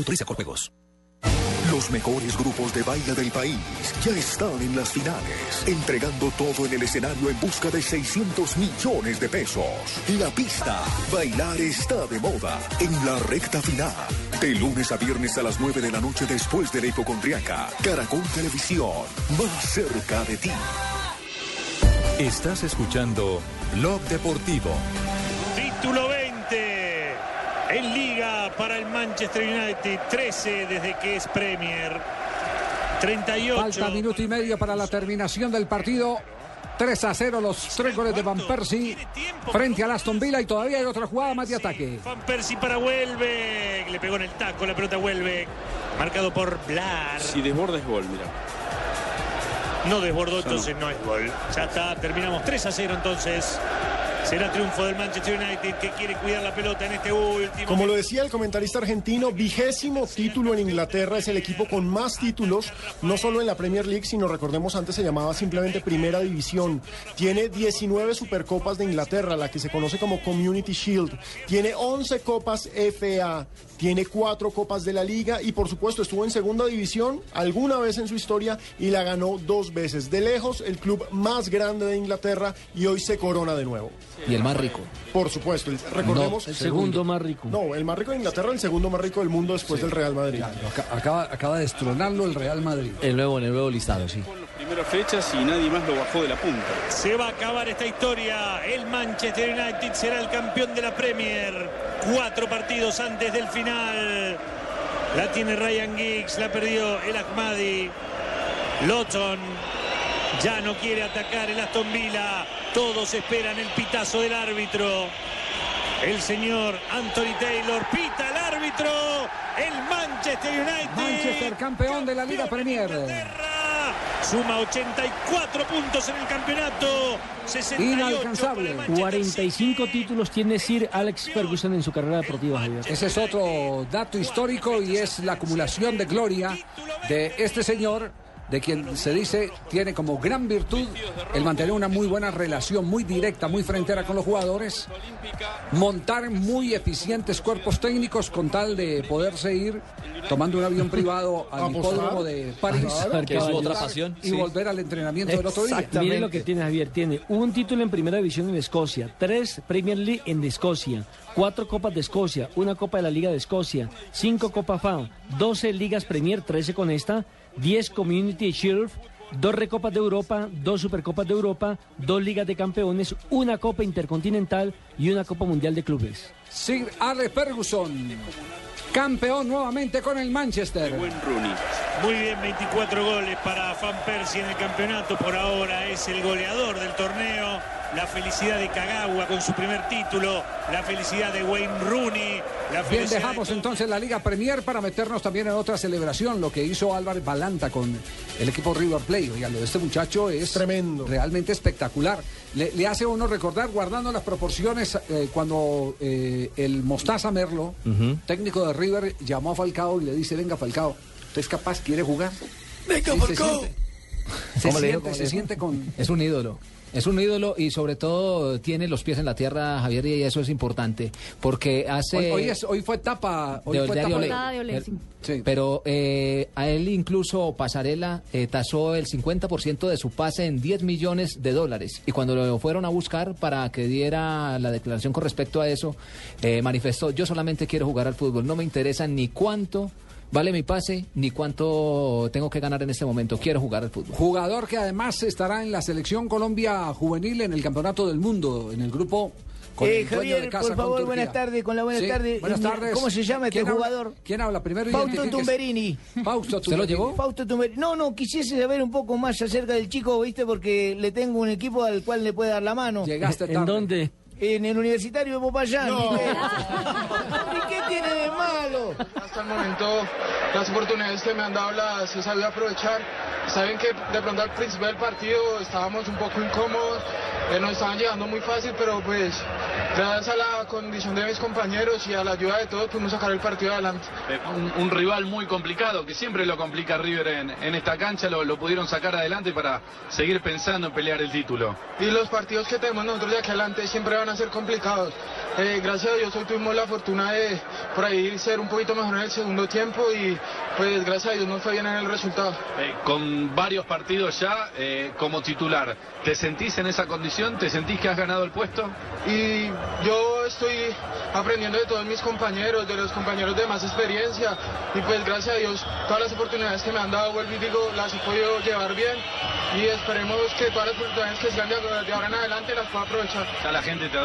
Autoriza con juegos. Los mejores grupos de baile del país ya están en las finales, entregando todo en el escenario en busca de 600 millones de pesos. La pista, bailar está de moda en la recta final. De lunes a viernes a las 9 de la noche después de la hipocondriaca. Caracol Televisión, más cerca de ti. Estás escuchando Blog Deportivo. Título 20 en Liga para el Manchester United. 13 desde que es Premier. 38. Falta minuto y medio para la terminación del partido. 3 a 0 los tres goles de Van Persie frente al Aston Villa y todavía hay otra jugada más de ataque. Van Persie para vuelve. Le pegó en el taco, la pelota vuelve. Marcado por Blar. Si desborda es gol, mira. No desbordó, Ya no. entonces no es gol. Ya está, terminamos 3 a 0 entonces. Será triunfo del Manchester United que quiere cuidar la pelota en este último. Como lo decía el comentarista argentino, vigésimo título en Inglaterra, es el equipo con más títulos, no solo en la Premier League, sino recordemos antes se llamaba simplemente Primera División. Tiene 19 Supercopas de Inglaterra, la que se conoce como Community Shield. Tiene 11 Copas FA. Tiene cuatro copas de la liga y por supuesto estuvo en segunda división alguna vez en su historia y la ganó dos veces. De lejos, el club más grande de Inglaterra y hoy se corona de nuevo. Y el más rico. Por supuesto, el- recordemos. No, el segundo más rico. No, el más rico de Inglaterra, el segundo más rico del mundo después del Real Madrid. Aca- Acaba, acaba de destronarlo el Real Madrid. El nuevo, en el nuevo listado, sí. Primeras fechas y nadie más lo bajó de la punta. Se va a acabar esta historia. El Manchester United será el campeón de la Premier. Cuatro partidos antes del final. La tiene Ryan Giggs, la perdió el Ahmadi. Lawton ya no quiere atacar el Aston Villa. Todos esperan el pitazo del árbitro. El señor Anthony Taylor pita el árbitro. El Manchester United. Manchester campeón de la Liga Premier. Suma 84 puntos en el campeonato. 68 por el Manchester 45 títulos tiene Sir Alex Ferguson en su carrera deportiva, Javier. Ese es otro dato histórico y es la acumulación de gloria de este señor, de quien se dice tiene como gran virtud el mantener una muy buena relación, muy directa, muy frentera con los jugadores, montar muy eficientes cuerpos técnicos con tal de poderse ir tomando un avión privado al hipódromo de París, Claro. Que es su otra pasión, y sí. volver al entrenamiento del otro día. Mire lo que tiene Javier. Tiene un título en primera división en Escocia, tres Premier League en Escocia, cuatro Copas de Escocia, una Copa de la Liga de Escocia, cinco Copa FA, 12 Ligas Premier, 13 con esta, 10 Community Shield, dos Recopas de Europa, dos Supercopas de Europa, dos Ligas de Campeones, una Copa Intercontinental y una Copa Mundial de Clubes. Sir Alex Ferguson, campeón nuevamente con el Manchester. Muy bien, 24 goles para Van Persie en el campeonato. Por ahora es el goleador del torneo. La felicidad de Kagawa con su primer título. La felicidad de Wayne Rooney. La Bien, felicidad de dejamos entonces la Liga Premier para meternos también en otra celebración, lo que hizo Álvarez Balanta con el equipo River Plate. Oiga, lo de este muchacho es tremendo, realmente espectacular. Le, le hace a uno recordar, guardando las proporciones, eh, cuando eh, el Mostaza Merlo, técnico de River, llamó a Falcao y le dice, venga Falcao, ¿usted es capaz? ¿Quiere jugar? Venga, se Falcao. siente- Se siente, ¿Cómo se le dijo? siente con... Es un ídolo. Es un ídolo y sobre todo tiene los pies en la tierra, Javier, y eso es importante. Porque hace... Hoy, hoy es- hoy fue etapa... Hoy De- fue de. Eh, Pero eh, a él incluso Pasarela eh, tasó el 50% de su pase en 10 millones de dólares. Y cuando lo fueron a buscar para que diera la declaración con respecto a eso, eh, manifestó, yo solamente quiero jugar al fútbol, no me interesa ni cuánto vale mi pase, ni cuánto tengo que ganar en este momento, quiero jugar al fútbol. Jugador que además estará en la selección Colombia juvenil en el Campeonato del Mundo, en el grupo con Eh, el dueño Javier, de casa, por favor, buenas tardes, con la buena Sí, tarde. Buenas tardes. ¿Cómo se llama este jugador? ¿Quién habla? Primero Fausto. Tumberini. Fausto Tumberini. Fausto Tumberini. No, no, quisiese saber un poco más acerca del chico, ¿viste? Porque le tengo un equipo al cual le puede dar la mano. Llegaste ¿En dónde? En el Universitario de Popayán. No. ¿Y qué tiene de malo? Hasta el momento las oportunidades que me han dado las he sabido aprovechar. Saben que de pronto al principio del partido estábamos un poco incómodos, eh, nos estaban llegando muy fácil, pero pues gracias a la condición de mis compañeros y a la ayuda de todos pudimos sacar el partido adelante. Eh, Un, un rival muy complicado, que siempre lo complica River en, en esta cancha, lo, lo pudieron sacar adelante para seguir pensando en pelear el título. Y los partidos que tenemos nosotros de aquí adelante siempre van a ser complicados. Eh, gracias a Dios hoy tuvimos la fortuna de por ahí ser un poquito mejor en el segundo tiempo y pues gracias a Dios nos fue bien en el resultado. Eh, con varios partidos ya eh, como titular, ¿te sentís en esa condición? ¿Te sentís que has ganado el puesto? Y yo estoy aprendiendo de todos mis compañeros, de los compañeros de más experiencia y pues gracias a Dios todas las oportunidades que me han dado, vuelvo y digo, las he podido llevar bien y esperemos que todas las oportunidades que sean de, de ahora en adelante las pueda aprovechar. Ya la gente te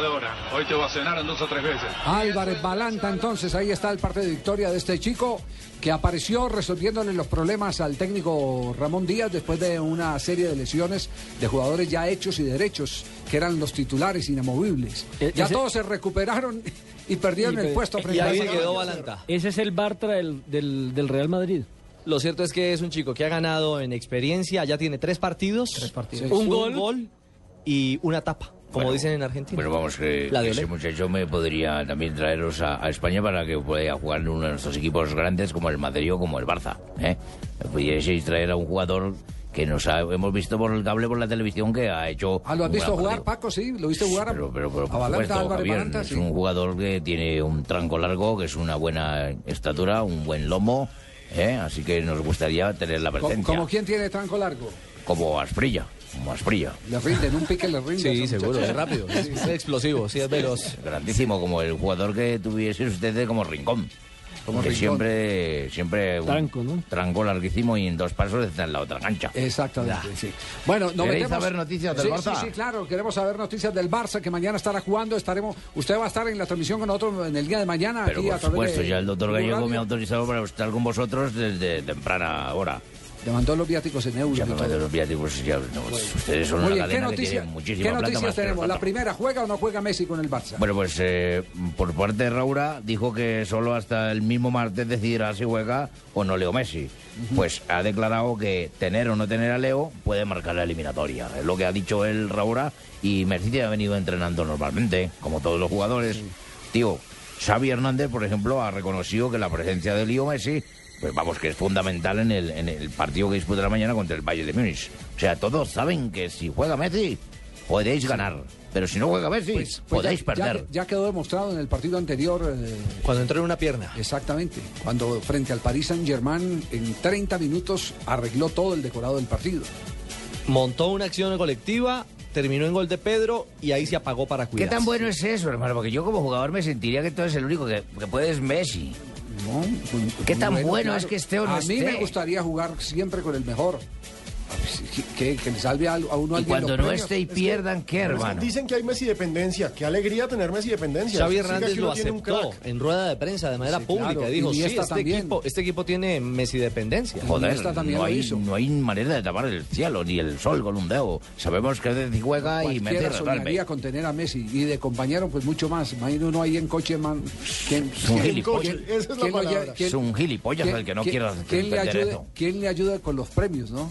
Hoy te ovacionaron dos o tres veces. Álvarez Balanta, entonces ahí está el parte de victoria de este chico que apareció resolviéndole los problemas al técnico Ramón Díaz después de una serie de lesiones de jugadores ya hechos y derechos, que eran los titulares inamovibles. E- Ya ese- todos se recuperaron y perdieron Y el puesto y frente ahí a se quedó Balanta. Ese es el Bartra del, del, del Real Madrid. Lo cierto es que es un chico que ha ganado en experiencia, ya tiene tres partidos, partidos. un, Sí. gol, y una tapa. Como dicen en Argentina. Bueno, vamos, que, La ese muchacho me podría también traeros a, a España para que pueda jugar en uno de nuestros equipos grandes como el Madrid o como el Barça. ¿eh? Me pudierais traer a un jugador que nos ha- hemos visto por el cable, por la televisión, que ha hecho... Ah, ¿lo has visto jugar, partido. Paco? Sí, ¿lo viste jugar a, Pero, pero, pero, a supuesto, Javier, Balanta? es Sí. un jugador que tiene un tranco largo, que es una buena estatura, un buen lomo, ¿eh? así que nos gustaría tener la presencia. ¿Como quién tiene tranco largo? Como Asprilla, como Asprilla. Le rinde, en un pique le rinde. a Sí, seguro, es rápido, es, es explosivo, sí, es veloz. Grandísimo, como el jugador que tuviese usted como Rincón. Como que Rincón. siempre, siempre un Tranco, ¿no? tranco larguísimo y en dos pasos está en la otra cancha. Exactamente, sí. Bueno, nos ¿Queréis metemos- saber noticias del sí, Barça? Sí, sí, claro, queremos saber noticias del Barça, que mañana estará jugando, estaremos, usted va a estar en la transmisión con nosotros en el día de mañana. Pero aquí por a supuesto, de ya el doctor Gallego me ha autorizado para estar con vosotros desde temprana hora. Le mandó los viáticos en euros. Ya me mandé los viáticos, ya, no, ustedes son Muy una bien, ¿qué, que noticia- tiene muchísima ¿qué noticias que tenemos? ¿La primera juega o no juega Messi con el Barça? Bueno, pues eh, por parte de Raura dijo que solo hasta el mismo martes decidirá si juega o no Leo Messi. Pues ha declarado que tener o no tener a Leo puede marcar la eliminatoria. Es lo que ha dicho él, Raura, y Messi ha venido entrenando normalmente, como todos los jugadores. Tío, Xavi Hernández, por ejemplo, ha reconocido que la presencia de Leo Messi, pues vamos, que es fundamental en el, en el partido que disputará mañana contra el Bayern de Múnich. O sea, todos saben que si juega Messi, podéis ganar. Pero si no juega Messi, Pues podéis ya, ya- perder. Ya, quedó demostrado en el partido anterior. eh, Cuando entró en una pierna. Exactamente. Cuando frente al Paris Saint-Germain, en 30 minutos arregló todo el decorado del partido. Montó una acción colectiva, terminó en gol de Pedro y ahí se apagó para ¿Qué cuidar. tan bueno es eso, hermano? Porque yo como jugador me sentiría que tú eres el único que, que puede es Messi. ¿Qué tan bueno, es que esté o no A mí esté? me gustaría jugar siempre con el mejor. Que, que le salve a, a uno Y alguien cuando no premios. esté y Es que- pierdan, ¿qué, hermano? Dicen que hay Messi dependencia. Qué alegría tener Messi dependencia. Xavi Hernández lo uno tiene un aceptó en rueda de prensa de manera Sí, pública. claro, Dijo, sí, este también. equipo, este equipo tiene Messi dependencia. Joder, no lo hay, hizo. no hay manera de tapar el cielo ni el sol con un dedo. Sabemos que Messi juega y Messi soñaría con tener a Messi y de compañero pues mucho más. Imagino uno ahí en coche, man. ¿Quién, Es un gilipollas. es un gilipollas el que no quiera ¿quién le, entender ayuda, eso. ¿Quién le ayuda con los premios, no?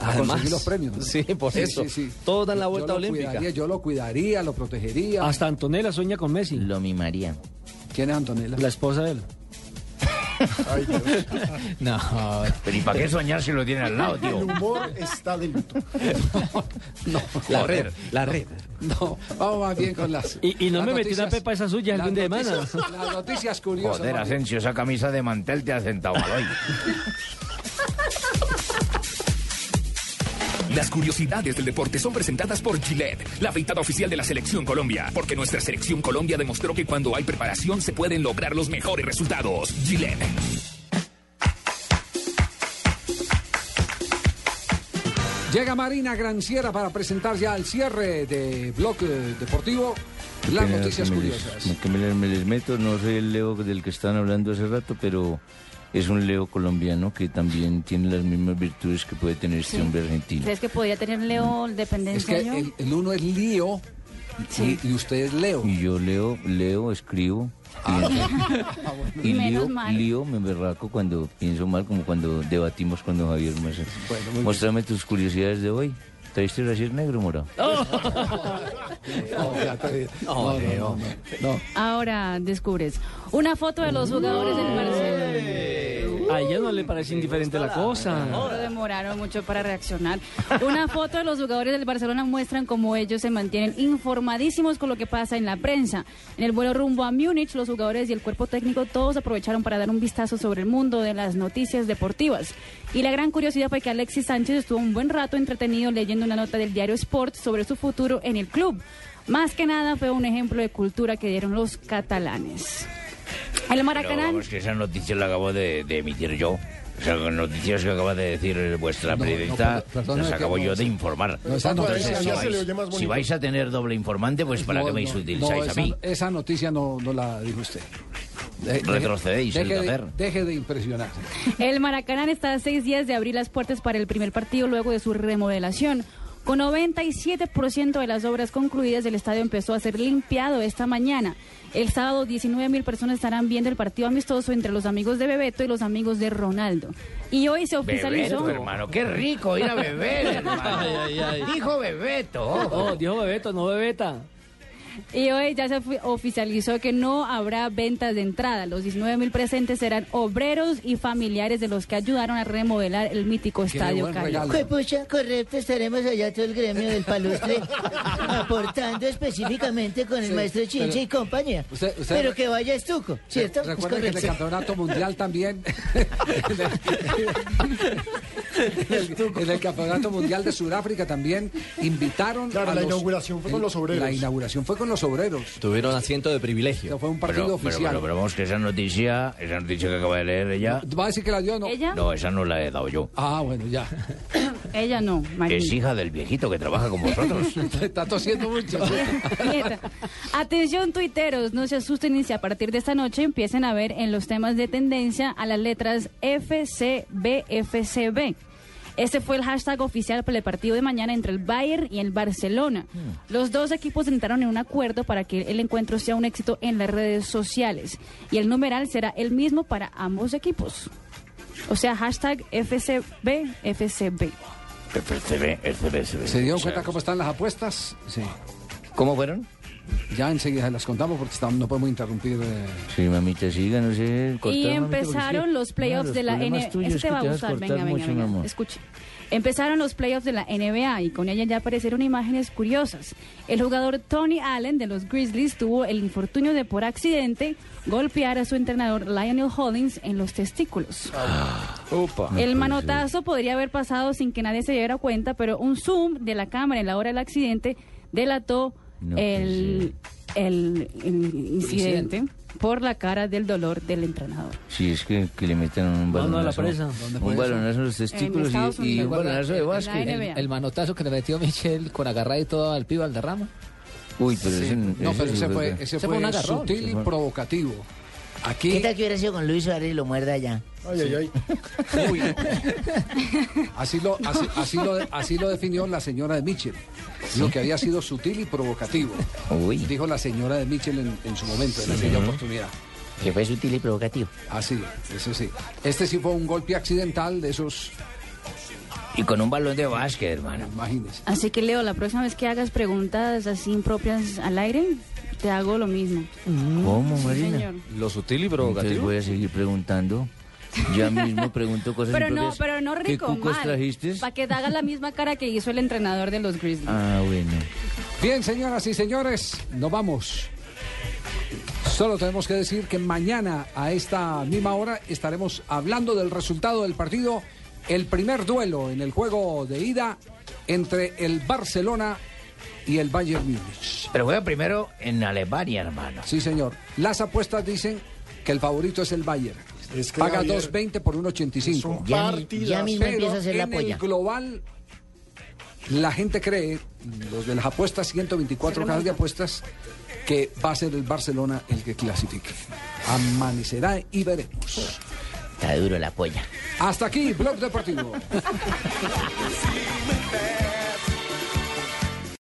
A Además, conseguir los premios. ¿no? sí, por eso. Todos dan la Yo vuelta lo olímpica. cuidaría, yo lo cuidaría, lo protegería. Hasta Antonella sueña con Messi. Lo mimaría. ¿Quién es Antonella? La esposa de él. No. Pero ¿y para qué soñar si lo tiene al lado, El tío? humor está de luto. La Joder. red, la red. No, vamos más bien con las. Y, y no las me metí una pepa esa suya el fin de semana. Las noticias curiosas. Joder. Asensio, esa camisa de mantel te ha sentado mal hoy. Las curiosidades del deporte son presentadas por Gillette, la afeitada oficial de la Selección Colombia, porque nuestra Selección Colombia demostró que cuando hay preparación se pueden lograr los mejores resultados. Gillette. Llega Marina Granciera para presentar ya al cierre de Bloque Deportivo las noticias que me curiosas. Les, que me, les- me les meto, no soy el Leo del que estaban hablando hace rato, pero es un Leo colombiano que también tiene las mismas virtudes que puede tener este Sí. hombre argentino. ¿Crees que podría tener Leo Es dependencia que yo? el, el uno es lío Sí. y, y usted es Leo. Y yo leo, leo, escribo. Ah, pienso. Y Menos lío, mal. lío me berraco cuando pienso mal, como cuando debatimos con don Javier Massa. Bueno, muy bien. Muéstrame tus curiosidades de hoy. ¿Traíste brasier negro, mora? No, ya te- no, no, no, no. Ahora descubres una foto de los jugadores del Barcelona. A ella no le parece indiferente la cosa. No demoraron mucho para reaccionar. Una foto de los jugadores del Barcelona muestran cómo ellos se mantienen informadísimos con lo que pasa en la prensa. En el vuelo rumbo a Múnich, los jugadores y el cuerpo técnico todos aprovecharon para dar un vistazo sobre el mundo de las noticias deportivas. Y la gran curiosidad fue que Alexis Sánchez estuvo un buen rato entretenido leyendo una nota del diario Sport sobre su futuro en el club. Más que nada fue un ejemplo de cultura que dieron los catalanes. El Pero Maracaná. vamos, que esa noticia la acabo de, de emitir yo. O sea, noticias que acaba de decir vuestra No, periodista, no, las acabo no, yo de esa- informar. no, esa Entonces, si vais, si vais a tener doble informante, pues ¿para No, qué me no, utilizáis no, a mí? Esa, esa noticia no, no la dijo usted. De- Retrocedéis el deje, de, deje de impresionarse. El Maracaná está a seis días de abrir las puertas para el primer partido luego de su remodelación. Con 97% de las obras concluidas, el estadio empezó a ser limpiado esta mañana. El sábado, 19 mil personas estarán viendo el partido amistoso entre los amigos de Bebeto y los amigos de Ronaldo. Y hoy se oficializó. Bebeto, hermano, qué rico ir a beber, hermano. Ay, ay, ay. Dijo Bebeto. Oh, dijo Bebeto, no Bebeta. Y hoy ya se oficializó que no habrá ventas de entrada. Los 19 mil presentes serán obreros y familiares de los que ayudaron a remodelar el mítico estadio Cali. Juepucha, correcto, estaremos allá todo el gremio del palustre aportando específicamente con el Sí, maestro Chinche pero- y compañía. Usted- usted- pero que vaya estuco, ¿cierto? Recuerda que en el campeonato mundial también. en, el, en el campeonato mundial de Sudáfrica también invitaron. Claro, a la los- inauguración fue con los obreros. La inauguración fue con los obreros. Tuvieron asiento de privilegio. Fue un partido Pero, pero, oficial. pero, pero vamos, que esa noticia, esa noticia que acaba de leer ella, ¿Va a decir que la dio o no? ¿Ella? no, esa no la he dado yo. Ah, bueno, ya. Ella no, María. Es hija del viejito que trabaja con vosotros. Está tosiendo mucho. Atención tuiteros, no se asusten y si a partir de esta noche empiecen a ver en los temas de tendencia a las letras FCBFCB. Este fue el hashtag oficial para el partido de mañana entre el Bayern y el Barcelona. Los dos equipos entraron en un acuerdo para que el encuentro sea un éxito en las redes sociales y el numeral será el mismo para ambos equipos. O sea, hashtag FCBFCB. FCB, FCB. ¿Se dieron cuenta cómo están las apuestas? Sí. ¿Cómo fueron? Ya enseguida las contamos porque estamos- no podemos interrumpir. eh, Sí, mamita, siga, no sé. cortar, Y empezaron los playoffs no, de la NBA. Este va a gustar, venga, venga, mucho. Escuche. Empezaron los playoffs de la NBA y con ella ya aparecieron imágenes curiosas. El jugador Tony Allen de los Grizzlies tuvo el infortunio de por accidente golpear a su entrenador Lionel Hollins en los testículos. Opa. El manotazo podría haber pasado sin que nadie se diera cuenta, pero un zoom de la cámara en la hora del accidente delató No el, el- el incidente por la cara del dolor del entrenador. Sí, es que, que le metan un Mano a la balonazo. presa. ¿Dónde fue Un balonazo en los testículos Estados y, y un balonazo de En básquet. El manotazo que le metió Michel con agarrada y todo al pibe al derrama. Uy, pero ese, no, pero ese fue, ese fue fue un agarrón. sutil y provocativo. Aquí. ¿Qué tal que hubiera sido con Luis Suárez y lo muerde allá? Ay, ay, ay. Así lo, así, así lo, así lo definió la señora de Mitchell. Lo que había sido sutil y provocativo. Uy. Dijo la señora de Mitchell en, en su momento, en aquella oportunidad. Que fue sutil y provocativo. Así, eso sí. Este sí fue un golpe accidental de esos, Y con un balón de básquet, hermano. imagínese. Así que Leo, la próxima vez que hagas preguntas así impropias al aire, te hago lo mismo. ¿Cómo, Marina? señor. Lo sutil y Entonces provocativo. voy a seguir preguntando. Ya mismo pregunto cosas Pero no, pero no ¿Qué rico, cucos mal. trajiste? Para que te hagas la misma cara que hizo el entrenador de los Grizzlies. Ah, bueno. Bien, señoras y señores, nos vamos. Solo tenemos que decir que mañana a esta misma hora estaremos hablando del resultado del partido, el primer duelo en el juego de ida entre el Barcelona y el Bayern Múnich. Pero juega primero en Alemania, hermano. Sí, señor. Las apuestas dicen que el favorito es el Bayern. Es que, Paga Javier, 2.20 por 1.85. es un Ya, mismo Pero empieza a hacer la en el global, la gente cree, los de las apuestas, 124 cajas de apuestas, que va a ser el Barcelona el que clasifique. Amanecerá y veremos. Está duro la polla. Hasta aquí, Blog Deportivo.